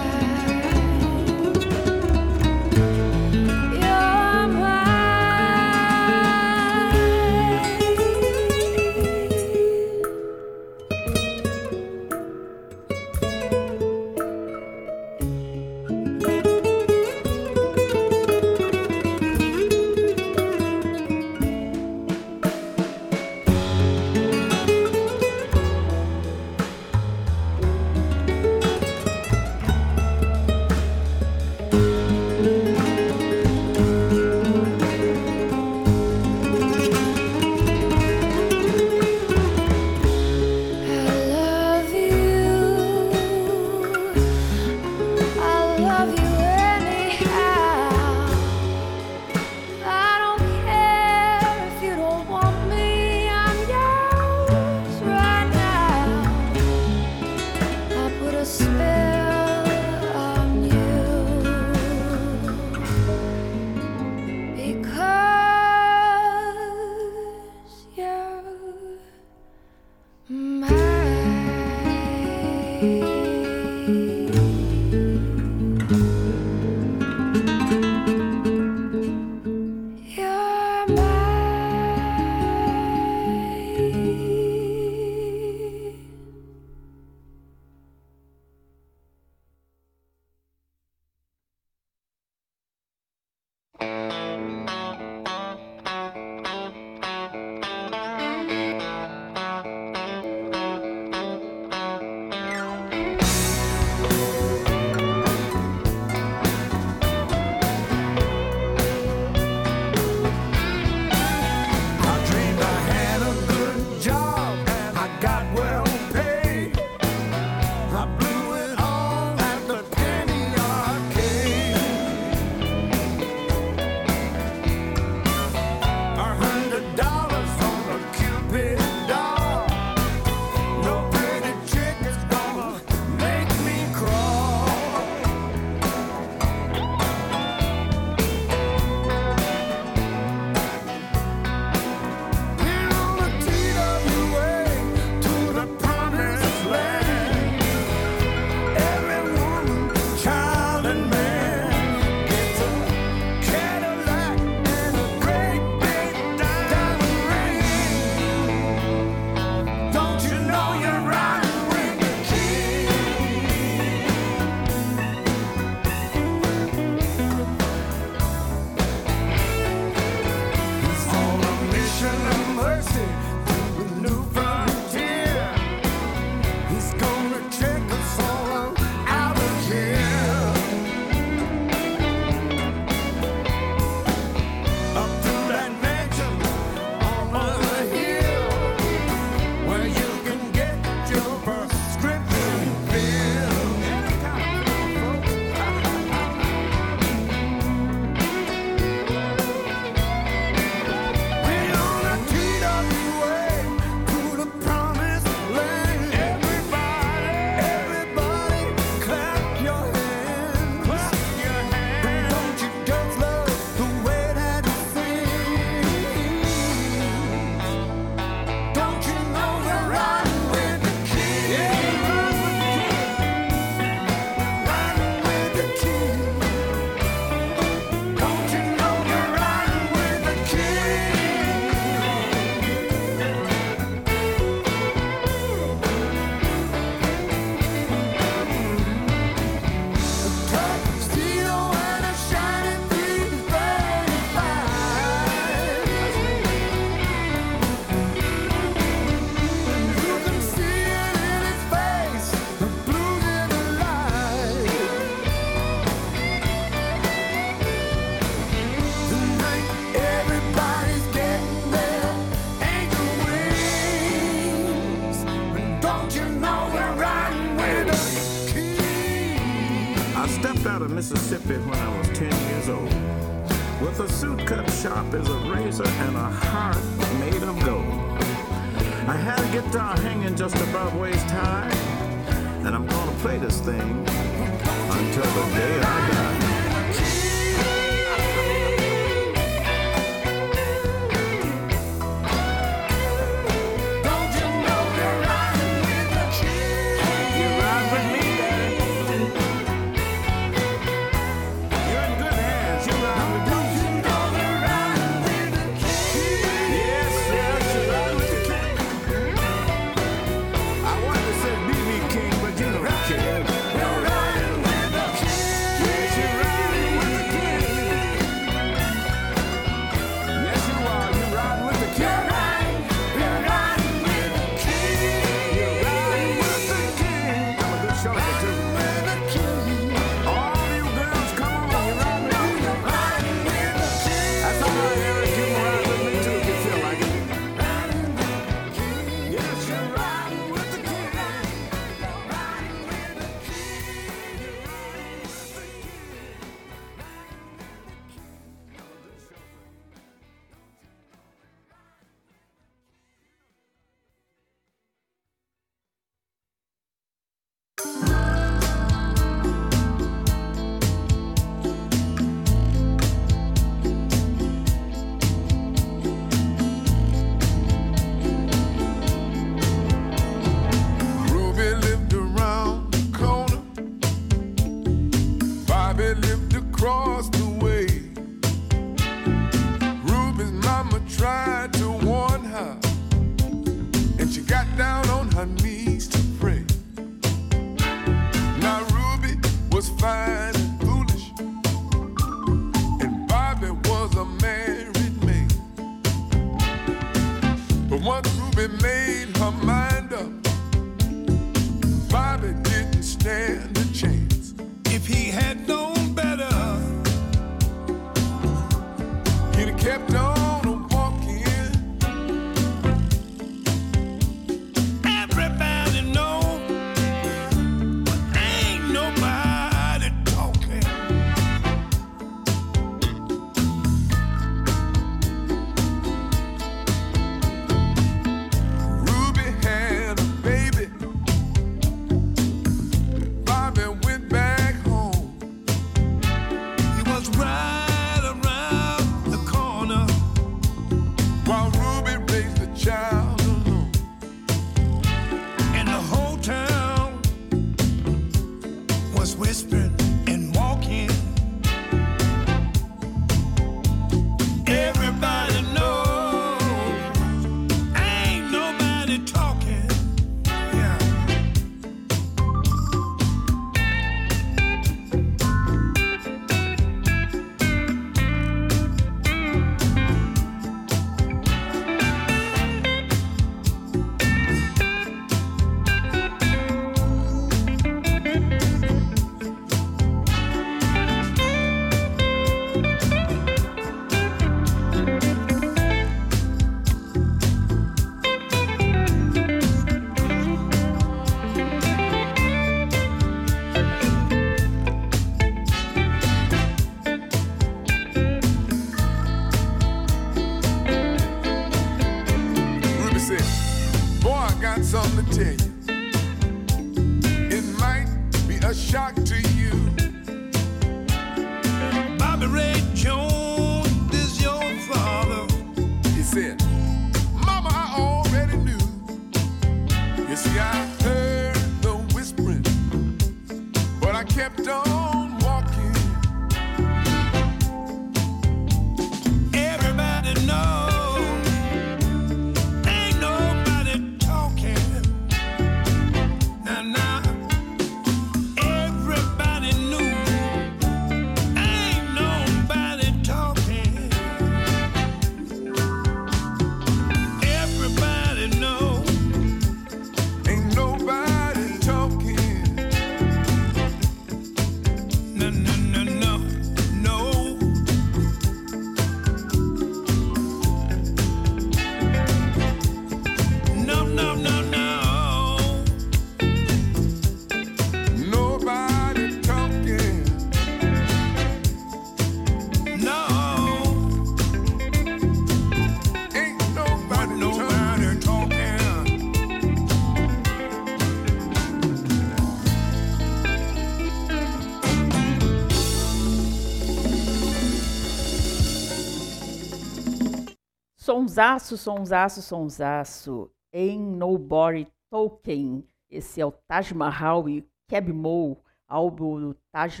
B: Sonsaço, sonsaço, sonsaço. Ain't Nobody Talking. Esse é o Taj Mahal e Keb Mo, álbum do Taj,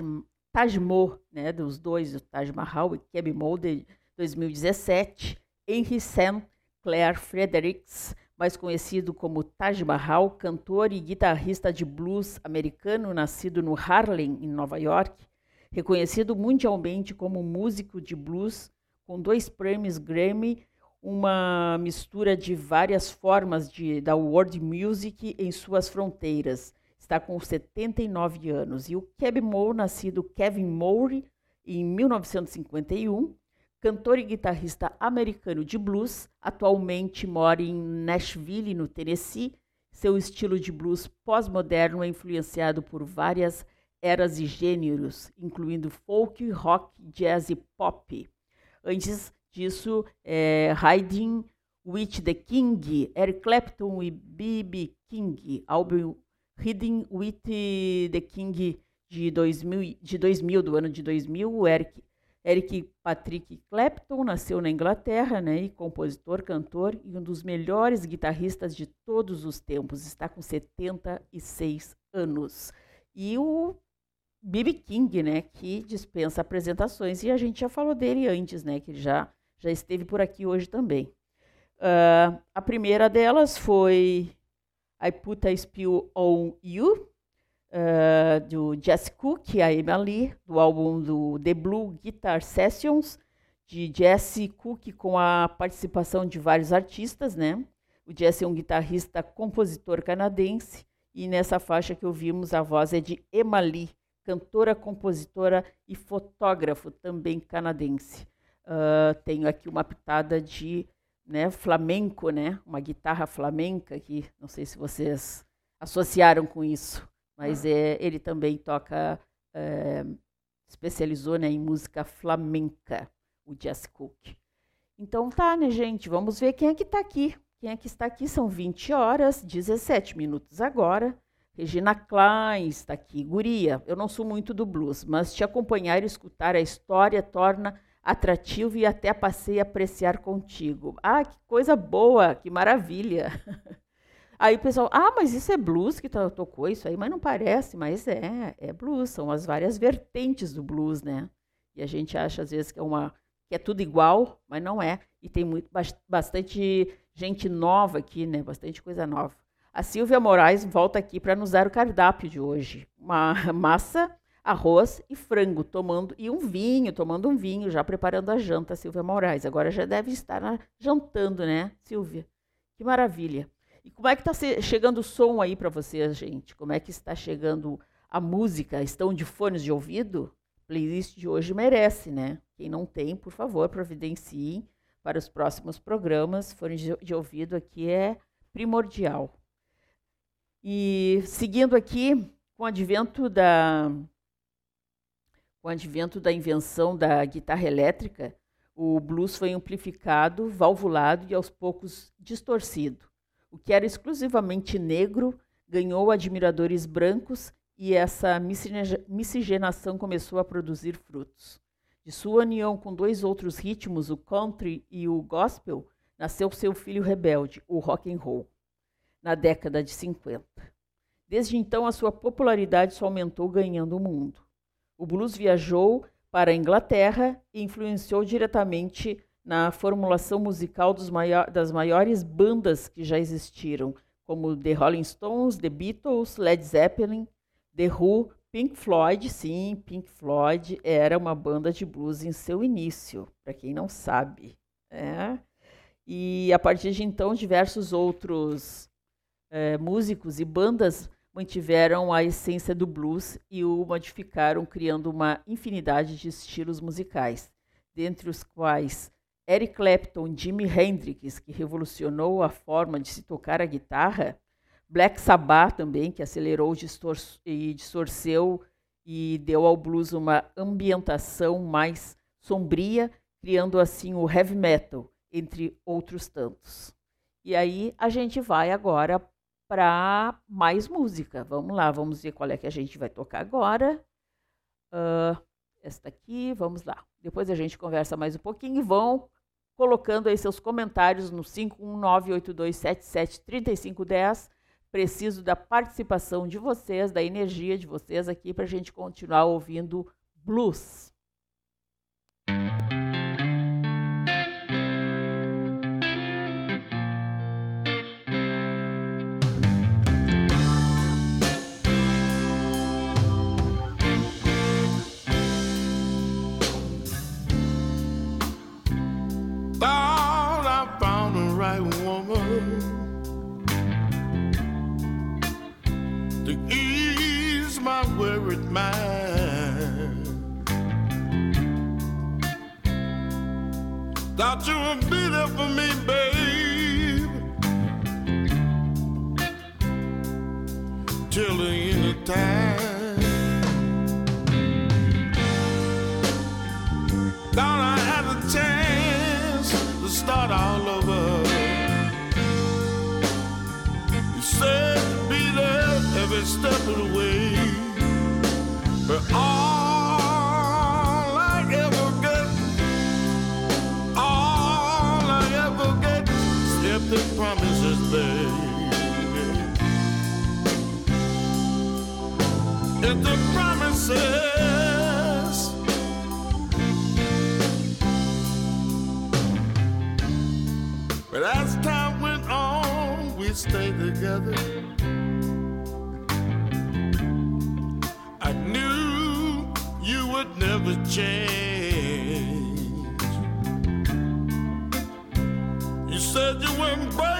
B: Taj Mo, né, dos dois, Taj Mahal e Keb Mo, de 2017. Henry Sam Claire Fredericks, mais conhecido como Taj Mahal, cantor e guitarrista de blues americano, nascido no Harlem, em Nova York, reconhecido mundialmente como músico de blues, com dois prêmios Grammy uma mistura de várias formas de, da world music em suas fronteiras. Está com 79 anos. E o Kevin Moore, nascido Kevin Moore em 1951, cantor e guitarrista americano de blues, atualmente mora em Nashville, no Tennessee. Seu estilo de blues pós-moderno é influenciado por várias eras e gêneros, incluindo folk, rock, jazz e pop. Antes disso, é, Hiding with the King, Eric Clapton e B.B. King, álbum Hiding with the King de 2000, de 2000, do ano de 2000, o Eric, Eric Patrick Clapton nasceu na Inglaterra, né, e compositor, cantor e um dos melhores guitarristas de todos os tempos, está com 76 anos. E o B.B. King, né, que dispensa apresentações, e a gente já falou dele antes, né, que ele já já esteve por aqui hoje também. Uh, a primeira delas foi I Put a Spill on You, uh, do Jesse Cook e a Emily, do álbum do The Blue Guitar Sessions, de Jesse Cook com a participação de vários artistas, né? O Jesse é um guitarrista, compositor canadense, e nessa faixa que ouvimos a voz é de Emily, cantora, compositora e fotógrafo também canadense. Uh, tenho aqui uma pitada de né, flamenco, né, uma guitarra flamenca, que não sei se vocês associaram com isso, mas é, ele também toca, é, especializou né, em música flamenca, o Jazz Cook. Então tá, né, gente? Vamos ver quem é que está aqui. Quem é que está aqui? São 20 horas, 17 minutos agora. Regina Klein está aqui. Guria, eu não sou muito do blues, mas te acompanhar e escutar a história torna atrativo e até passei a apreciar contigo. Ah, que coisa boa, que maravilha. Aí o pessoal, ah, mas isso é blues que tocou isso aí, mas não parece, mas é, é blues, são as várias vertentes do blues, né? E a gente acha às vezes que é uma que é tudo igual, mas não é. E tem muito bastante gente nova aqui, né? Bastante coisa nova. A Silvia Moraes volta aqui para nos dar o cardápio de hoje. Uma massa arroz e frango, tomando e um vinho, tomando um vinho, já preparando a janta, Silvia Moraes. Agora já deve estar na, jantando, né, Silvia? Que maravilha. E como é que está chegando o som aí para vocês, gente? Como é que está chegando a música? Estão de fones de ouvido? Playlist de hoje merece, né? Quem não tem, por favor, providenciem para os próximos programas. Fones de ouvido aqui é primordial. E seguindo aqui, com o advento da com o advento da invenção da guitarra elétrica, o blues foi amplificado, valvulado e aos poucos distorcido. O que era exclusivamente negro ganhou admiradores brancos e essa miscigenação começou a produzir frutos. De sua união com dois outros ritmos, o country e o gospel, nasceu seu filho rebelde, o rock and roll, na década de 50. Desde então, a sua popularidade só aumentou ganhando o mundo. O blues viajou para a Inglaterra e influenciou diretamente na formulação musical maior, das maiores bandas que já existiram, como The Rolling Stones, The Beatles, Led Zeppelin, The Who, Pink Floyd. Sim, Pink Floyd era uma banda de blues em seu início, para quem não sabe. É. E a partir de então, diversos outros é, músicos e bandas mantiveram a essência do blues e o modificaram, criando uma infinidade de estilos musicais, dentre os quais Eric Clapton, Jimi Hendrix, que revolucionou a forma de se tocar a guitarra, Black Sabbath também, que acelerou e distorceu e deu ao blues uma ambientação mais sombria, criando assim o heavy metal, entre outros tantos. E aí a gente vai agora para mais música. Vamos lá, vamos ver qual é que a gente vai tocar agora. Uh, esta aqui, vamos lá. Depois a gente conversa mais um pouquinho e vão colocando aí seus comentários no 51982773510. Preciso da participação de vocês, da energia de vocês aqui para a gente continuar ouvindo blues.
C: Mind. Thought you would be there for me, babe, till the end of time. Thought I had a chance to start all over. You said be there every step of the way. Promises. But as time went on, we stayed together. I knew you would never change. You said you wouldn't break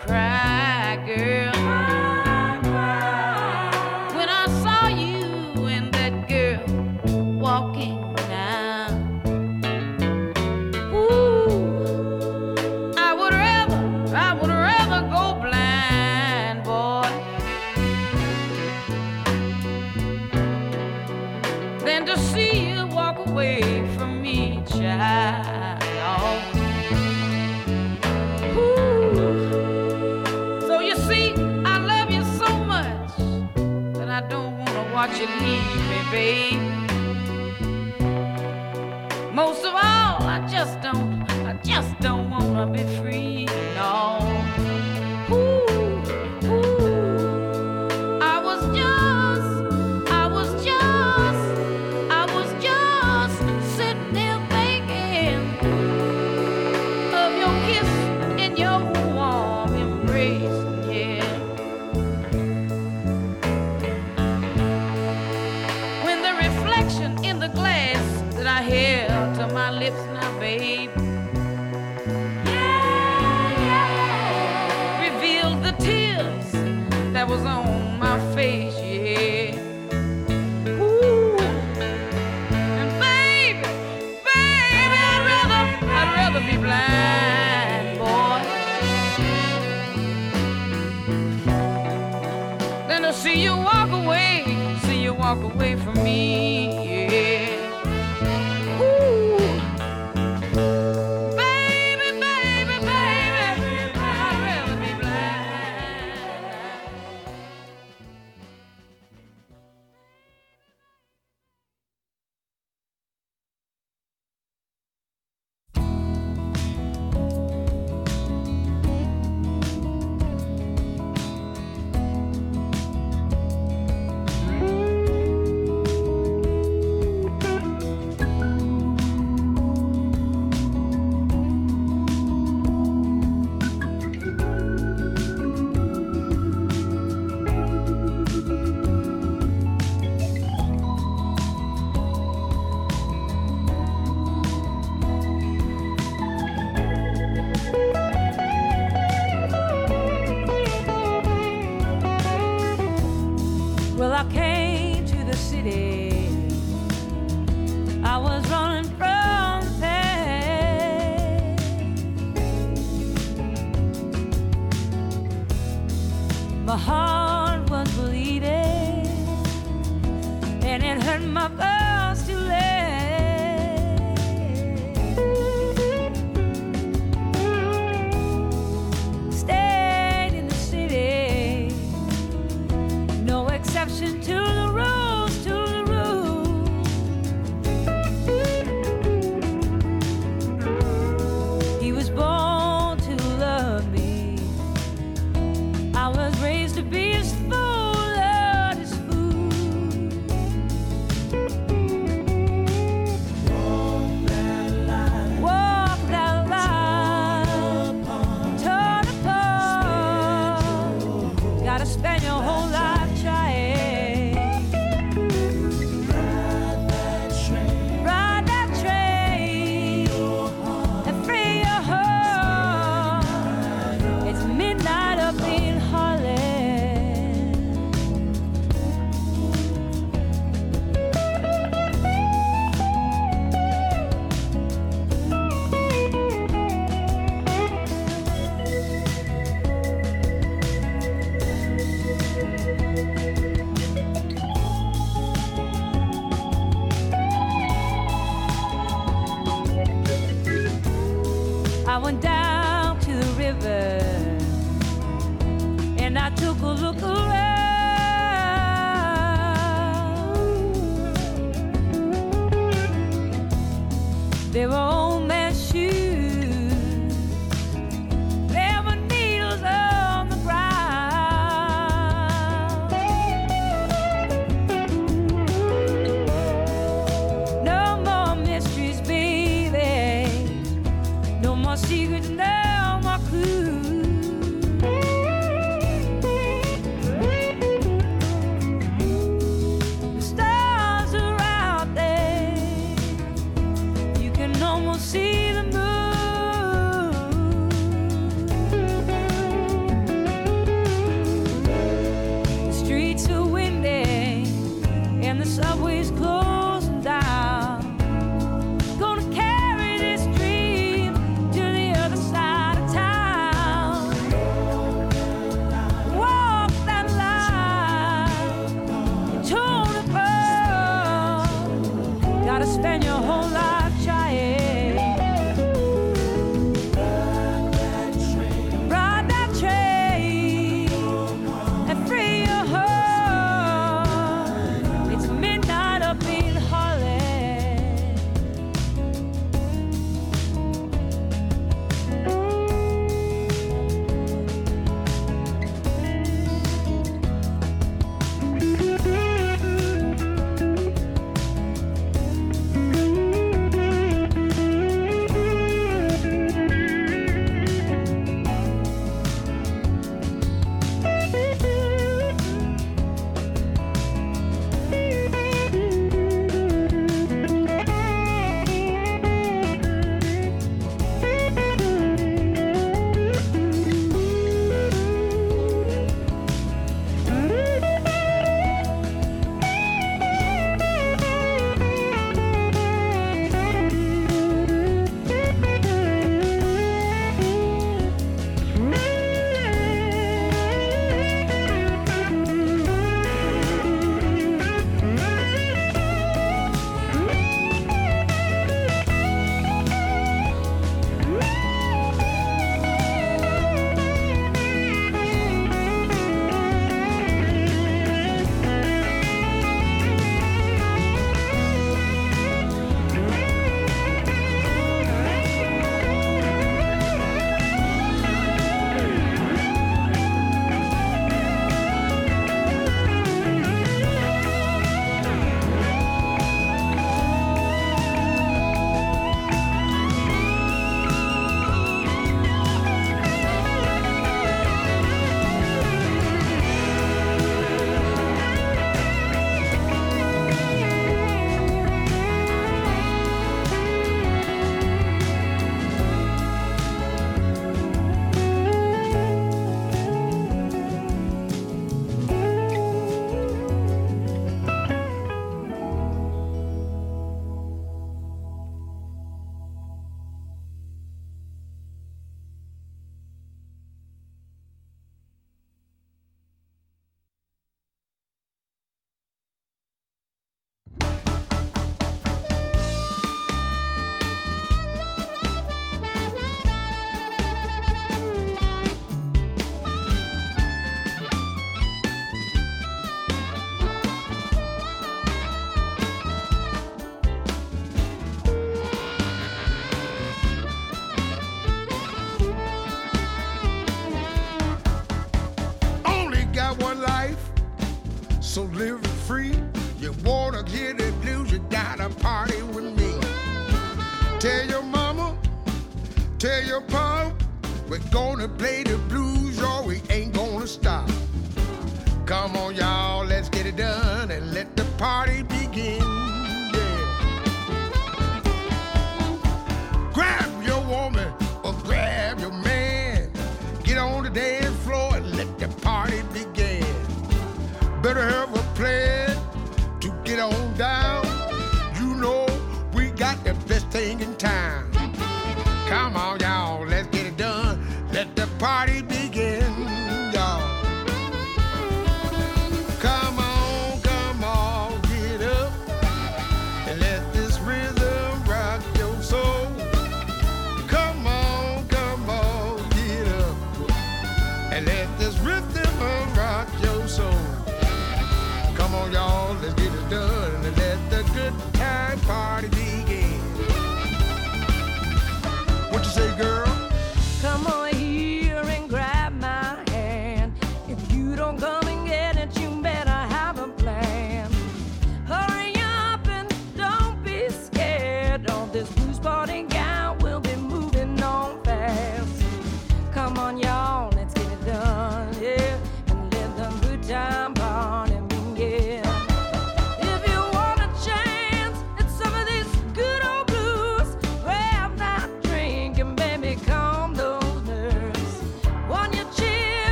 C: could.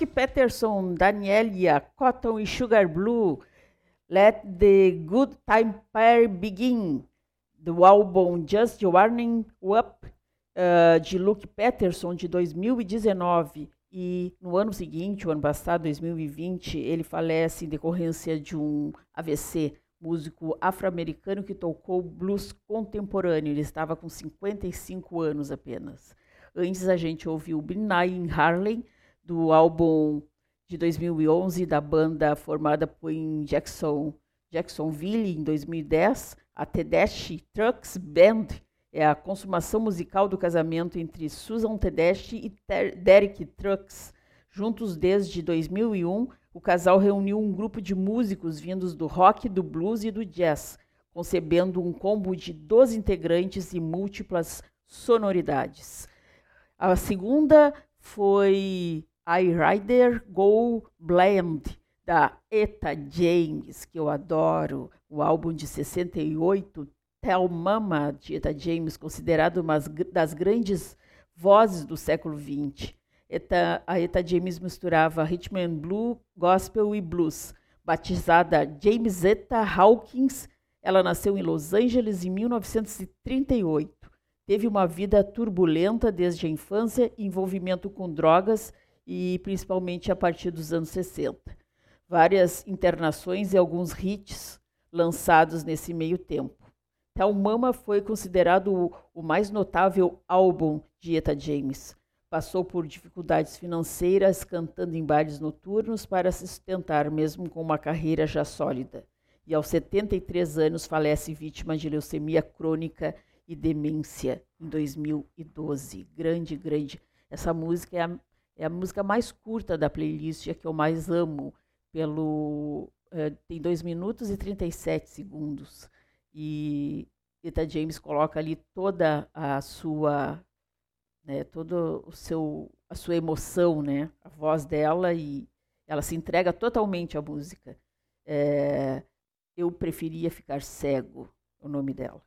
B: Luke Peterson, Danielia, Cotton e Sugar Blue, Let the Good Time Pair Begin, do álbum Just Warning Up, uh, de Luke Peterson, de 2019. E no ano seguinte, o ano passado, 2020, ele falece em decorrência de um AVC, músico afro-americano que tocou blues contemporâneo. Ele estava com 55 anos apenas. Antes a gente ouviu Binay em Harlem, do álbum de 2011 da banda formada por Jackson, Jacksonville em 2010, a Tedeschi Trucks Band é a consumação musical do casamento entre Susan Tedeschi e Ter Derek Trucks. Juntos desde 2001, o casal reuniu um grupo de músicos vindos do rock, do blues e do jazz, concebendo um combo de 12 integrantes e múltiplas sonoridades. A segunda foi I Rider, Go Blend da Eta James, que eu adoro, o álbum de 68, Tell Mama, de Eta James, considerado uma das grandes vozes do século XX. Eta, a Eta James misturava rhythm and blues, gospel e blues. Batizada James Eta Hawkins, ela nasceu em Los Angeles em 1938. Teve uma vida turbulenta desde a infância, envolvimento com drogas e principalmente a partir dos anos 60. Várias internações e alguns hits lançados nesse meio tempo. Tal Mama foi considerado o, o mais notável álbum de Eta James. Passou por dificuldades financeiras, cantando em bares noturnos para se sustentar, mesmo com uma carreira já sólida. E aos 73 anos falece vítima de leucemia crônica e demência em 2012. Grande, grande. Essa música é a, é a música mais curta da playlist, a que eu mais amo. Pelo, é, tem 2 minutos e 37 segundos. E Eta James coloca ali toda a sua né, todo o seu a sua emoção, né, a voz dela e ela se entrega totalmente à música. É, eu preferia ficar cego, o nome dela,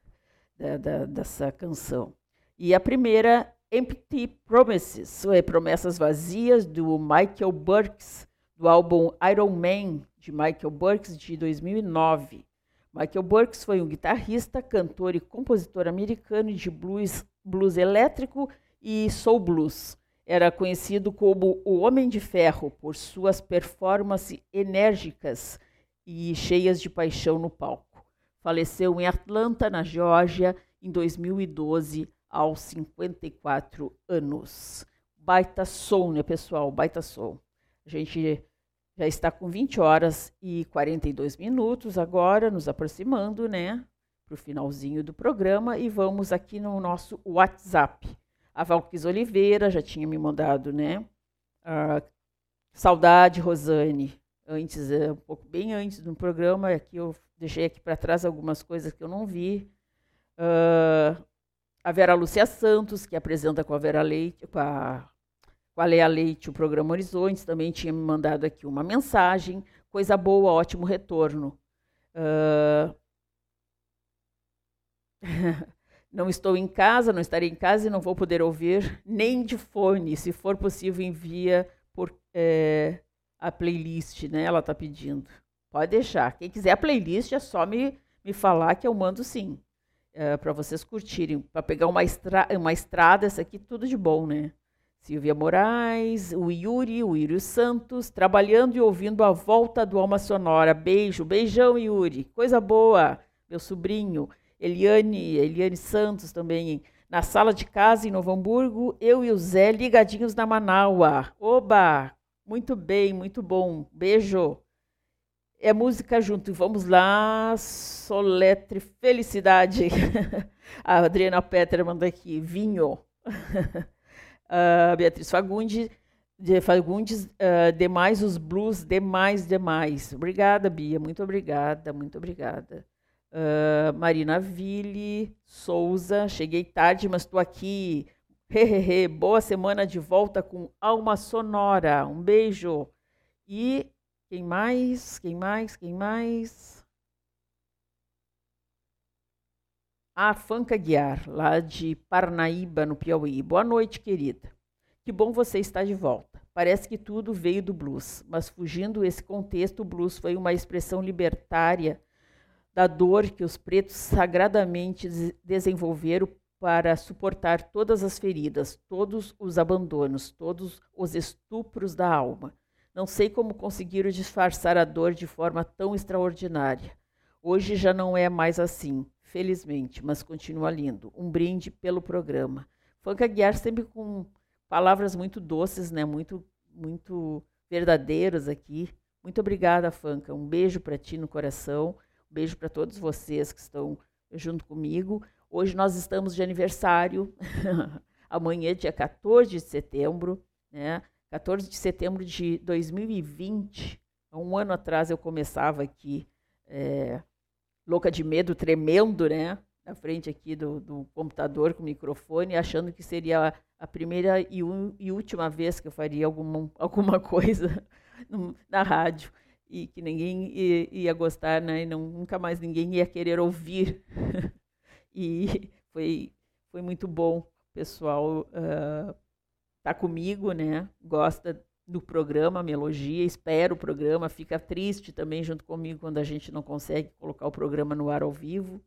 B: da, da, dessa canção. E a primeira, Empty Promises, é Promessas Vazias, do Michael Burks, do álbum Iron Man, de Michael Burks, de 2009. Michael Burks foi um guitarrista, cantor e compositor americano de blues, blues elétrico e soul blues. Era conhecido como o Homem de Ferro por suas performances enérgicas e cheias de paixão no palco. Faleceu em Atlanta, na Geórgia, em 2012, aos 54 anos. Baita som, né, pessoal? Baita som. A gente já está com 20 horas e 42 minutos agora, nos aproximando, né, para o finalzinho do programa e vamos aqui no nosso WhatsApp. A Valquis Oliveira já tinha me mandado, né, saudade, Rosane, antes, é, um pouco bem antes do programa, aqui eu deixei aqui para trás algumas coisas que eu não vi. Uh, a Vera Lúcia Santos, que apresenta com a Vera Leite, com a com a Leia Leite, o programa Horizontes, também tinha me mandado aqui uma mensagem. Coisa boa, ótimo retorno. Uh... não estou em casa, não estarei em casa e não vou poder ouvir nem de fone. Se for possível, envia por é, a playlist, né? Ela está pedindo. Pode deixar. Quem quiser a playlist é só me, me falar que eu mando sim. É, para vocês curtirem. Para pegar uma, estra uma estrada, essa aqui, tudo de bom, né? Silvia Moraes, o Yuri, o Yuri Santos, trabalhando e ouvindo a volta do Alma Sonora. Beijo, beijão, Yuri. Coisa boa, meu sobrinho. Eliane, Eliane Santos também, na sala de casa em Novo Hamburgo. Eu e o Zé ligadinhos na Manaua. Oba! Muito bem, muito bom. Beijo. É música junto. Vamos lá. Soletre Felicidade. a Adriana Petra manda aqui. Vinho. uh, Beatriz Fagundes, de Fagundes, uh, demais os blues, demais, demais. Obrigada, Bia, muito obrigada, muito obrigada. Uh, Marina Ville, Souza, cheguei tarde, mas estou aqui. Hehehe, boa semana de volta com Alma Sonora. Um beijo. E quem mais? Quem mais? Quem mais? A Fanca Guiar, lá de Parnaíba, no Piauí. Boa noite, querida. Que bom você estar de volta. Parece que tudo veio do blues, mas fugindo esse contexto, o blues foi uma expressão libertária da dor que os pretos sagradamente desenvolveram para suportar todas as feridas, todos os abandonos, todos os estupros da alma. Não sei como conseguiram disfarçar a dor de forma tão extraordinária. Hoje já não é mais assim felizmente, mas continua lindo. Um brinde pelo programa. Funk Aguiar sempre com palavras muito doces, né? Muito, muito verdadeiras aqui. Muito obrigada, Fanca. Um beijo para ti no coração. Um beijo para todos vocês que estão junto comigo. Hoje nós estamos de aniversário. Amanhã, dia 14 de setembro, né? 14 de setembro de 2020. Há um ano atrás eu começava aqui é, louca de medo, tremendo, né? Na frente aqui do, do computador com o microfone, achando que seria a primeira e, e última vez que eu faria alguma, alguma coisa no, na rádio. e que ninguém ia, ia gostar, né? E não, nunca mais ninguém ia querer ouvir. e foi, foi muito bom. Pessoal uh, tá comigo, né? Gosta do programa, me elogia, espera o programa, fica triste também junto comigo quando a gente não consegue colocar o programa no ar ao vivo.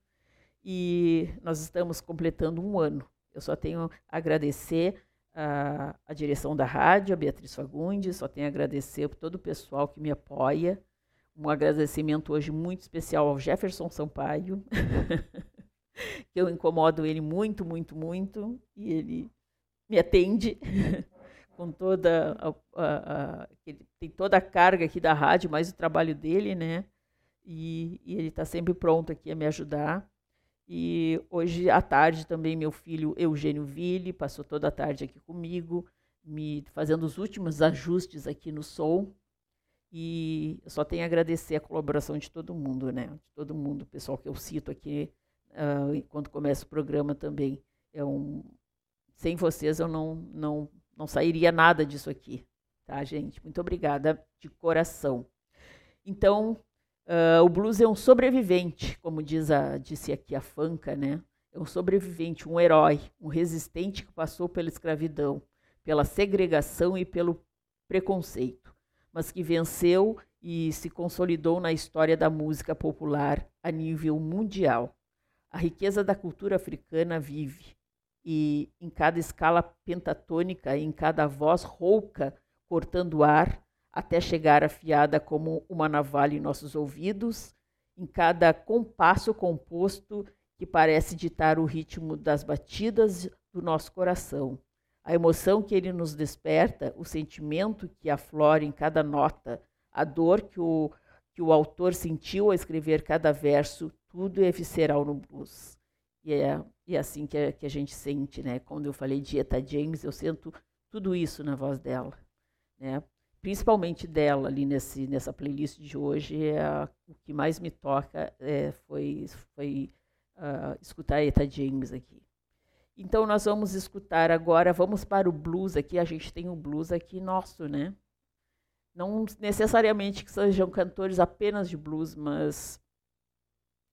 B: E nós estamos completando um ano. Eu só tenho a agradecer a, a direção da rádio, a Beatriz Fagundes, só tenho a agradecer todo o pessoal que me apoia. Um agradecimento hoje muito especial ao Jefferson Sampaio, que eu incomodo ele muito, muito, muito, e ele me atende com toda a, a, a, tem toda a carga aqui da rádio, mais o trabalho dele, né? E, e ele está sempre pronto aqui a me ajudar. E hoje à tarde também meu filho Eugênio Ville passou toda a tarde aqui comigo, me fazendo os últimos ajustes aqui no som. E eu só tenho a agradecer a colaboração de todo mundo, né? De todo mundo, o pessoal que eu cito aqui uh, quando começa o programa também. É um, sem vocês eu não, não, não sairia nada disso aqui, tá, gente? Muito obrigada de coração. Então, Uh, o blues é um sobrevivente, como diz a, disse aqui a Fanca, né? É um sobrevivente, um herói, um resistente que passou pela escravidão, pela segregação e pelo preconceito, mas que venceu e se consolidou na história da música popular a nível mundial. A riqueza da cultura africana vive e em cada escala pentatônica, em cada voz rouca cortando ar, até chegar afiada como uma navalha em nossos ouvidos, em cada compasso composto que parece ditar o ritmo das batidas do nosso coração. A emoção que ele nos desperta, o sentimento que aflora em cada nota, a dor que o, que o autor sentiu ao escrever cada verso, tudo é visceral no blues. E é, e é assim que a, que a gente sente, né? Quando eu falei de Eta James, eu sinto tudo isso na voz dela, né? principalmente dela ali nesse, nessa playlist de hoje, é a, o que mais me toca é, foi, foi uh, escutar Eta James aqui. Então nós vamos escutar agora, vamos para o blues aqui, a gente tem o blues aqui nosso, né? Não necessariamente que sejam cantores apenas de blues, mas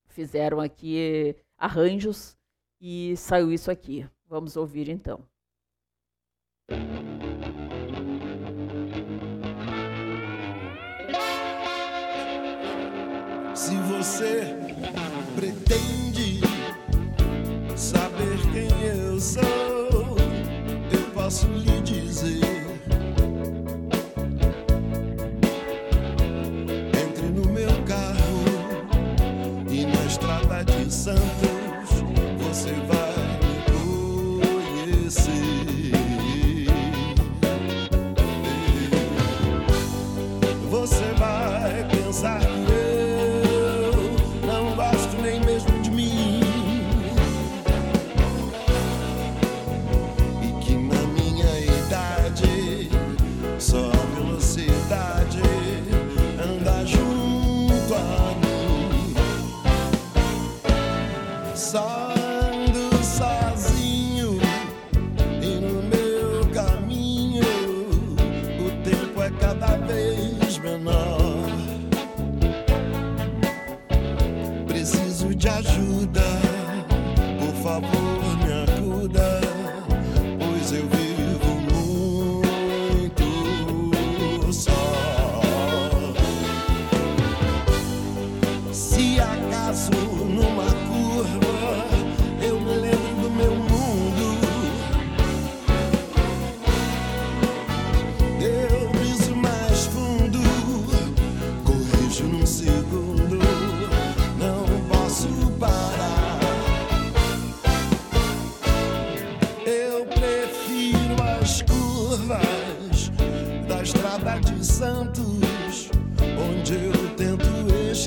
B: fizeram aqui arranjos e saiu isso aqui. Vamos ouvir então.
H: Se você pretende saber quem eu sou, eu posso lhe dizer.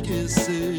H: Esquecer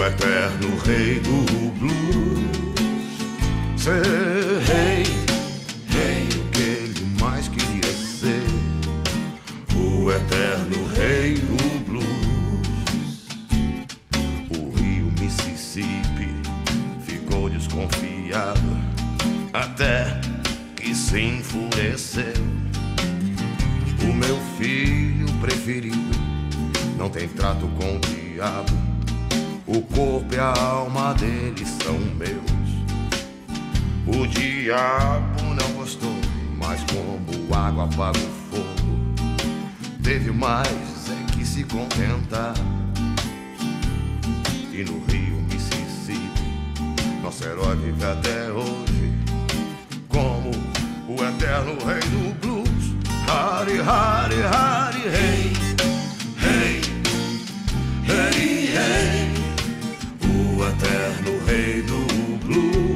H: o
I: eterno rei do blues. Ser rei, rei, o que ele mais queria ser. O eterno rei do blues. O rio Mississippi ficou desconfiado até que se enfureceu. O meu filho preferido não tem trato com o diabo o corpo e a alma dele são meus. O diabo não gostou, mas como água apaga o fogo, teve mais é que se contentar. E no rio Mississippi, nosso herói vive até hoje, como o eterno rei do blues. Hari, Hari, Hari, rei, hey, rei, hey, rei, hey, rei eterno rei do blues.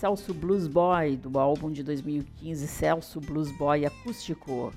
B: Celso Blues Boy, do álbum de 2015 Celso Blues Boy Acústico.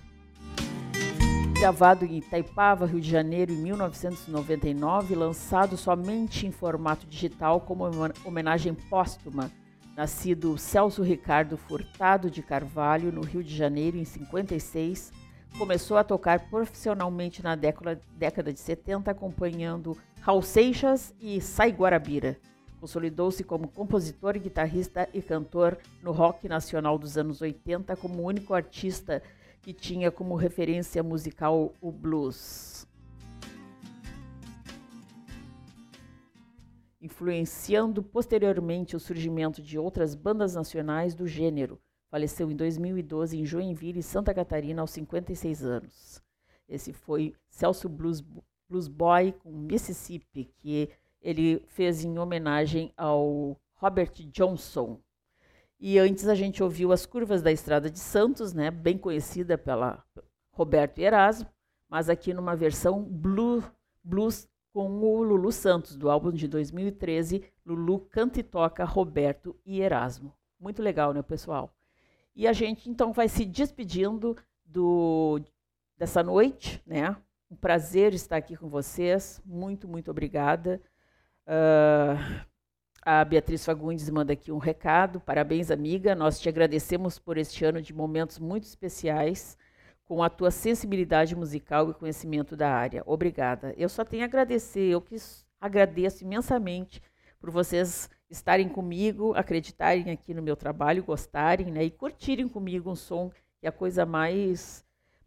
B: Gravado em Itaipava, Rio de Janeiro, em 1999, lançado somente em formato digital como homenagem póstuma. Nascido Celso Ricardo Furtado de Carvalho, no Rio de Janeiro, em 56, começou a tocar profissionalmente na década, década de 70, acompanhando Raul Seixas e Sai Guarabira. Consolidou-se como compositor, guitarrista e cantor no rock nacional dos anos 80 como único artista que tinha como referência musical o blues. Influenciando posteriormente o surgimento de outras bandas nacionais do gênero. Faleceu em 2012 em Joinville, Santa Catarina, aos 56 anos. Esse foi Celso Blues, Blues Boy com Mississippi, que ele fez em homenagem ao Robert Johnson. E antes a gente ouviu as curvas da Estrada de Santos, né, bem conhecida pela Roberto Erasmo, mas aqui numa versão blue, blues com o Lulu Santos, do álbum de 2013, Lulu canta e toca Roberto e Erasmo. Muito legal, né, pessoal? E a gente então vai se despedindo do, dessa noite, né? Um prazer estar aqui com vocês. Muito, muito obrigada. Uh, a Beatriz Fagundes manda aqui um recado. Parabéns, amiga. Nós te agradecemos por este ano de momentos muito especiais, com a tua sensibilidade musical e conhecimento da área. Obrigada. Eu só tenho a agradecer. Eu que agradeço imensamente por vocês estarem comigo, acreditarem aqui no meu trabalho, gostarem, né, e curtirem comigo um som que é a coisa mais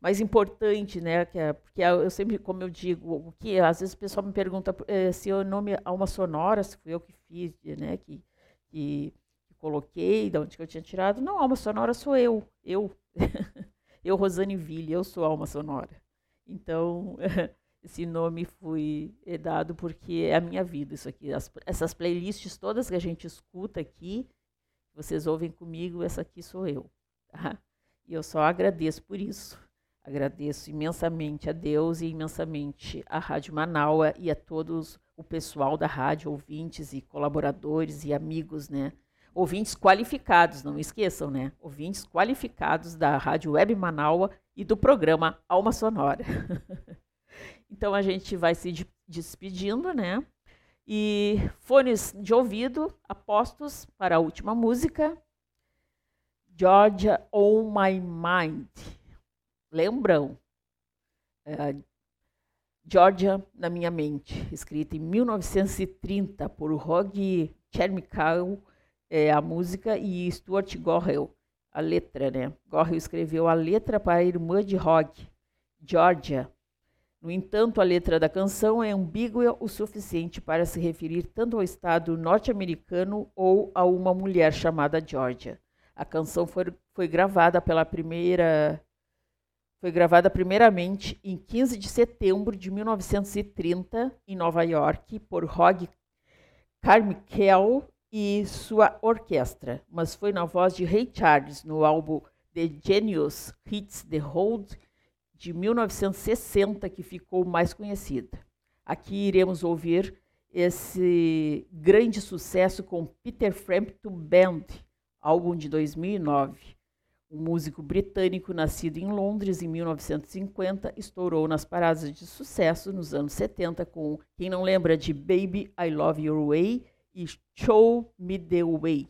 B: mais importante, né? Que é, porque eu sempre, como eu digo, o que às vezes o pessoal me pergunta eh, se o nome Alma Sonora, se fui eu que fiz, né? Que, que, que coloquei, de onde que eu tinha tirado. Não, Alma Sonora sou eu, eu, eu Rosane Ville, eu sou Alma Sonora. Então esse nome foi dado porque é a minha vida isso aqui. As, essas playlists todas que a gente escuta aqui, vocês ouvem comigo, essa aqui sou eu. Tá? E eu só agradeço por isso. Agradeço imensamente a Deus e imensamente à Rádio Manaua e a todos o pessoal da rádio, ouvintes e colaboradores e amigos, né? Ouvintes qualificados, não esqueçam, né? Ouvintes qualificados da Rádio Web Manaua e do programa Alma Sonora. então a gente vai se despedindo, né? E fones de ouvido apostos para a última música, Georgia On My Mind lembram? É, Georgia na minha mente, escrita em 1930 por Hogg Chermichael, é, a música, e Stuart Gorrell, a letra, né? Gorrell escreveu a letra para a irmã de Hogg, Georgia. No entanto, a letra da canção é ambígua o suficiente para se referir tanto ao estado norte-americano ou a uma mulher chamada Georgia. A canção foi, foi gravada pela primeira foi gravada primeiramente em 15 de setembro de 1930 em Nova York por Hogg Carmichael e sua orquestra, mas foi na voz de Ray Charles no álbum The Genius Hits the Hold de 1960 que ficou mais conhecida. Aqui iremos ouvir esse grande sucesso com Peter Frampton Band, álbum de 2009. Um músico britânico nascido em Londres em 1950, estourou nas paradas de sucesso nos anos 70 com quem não lembra de Baby I Love Your Way e Show Me the Way.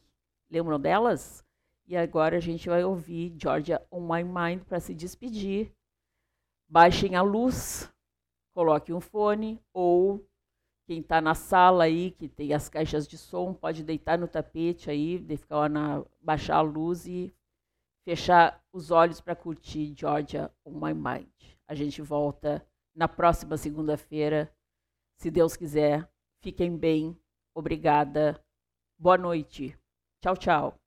B: Lembram delas? E agora a gente vai ouvir Georgia on My Mind para se despedir. Baixem a luz, coloque um fone ou quem está na sala aí, que tem as caixas de som, pode deitar no tapete aí, ficar na, baixar a luz e fechar os olhos para curtir Georgia on My Mind. A gente volta na próxima segunda-feira, se Deus quiser. Fiquem bem. Obrigada. Boa noite. Tchau, tchau.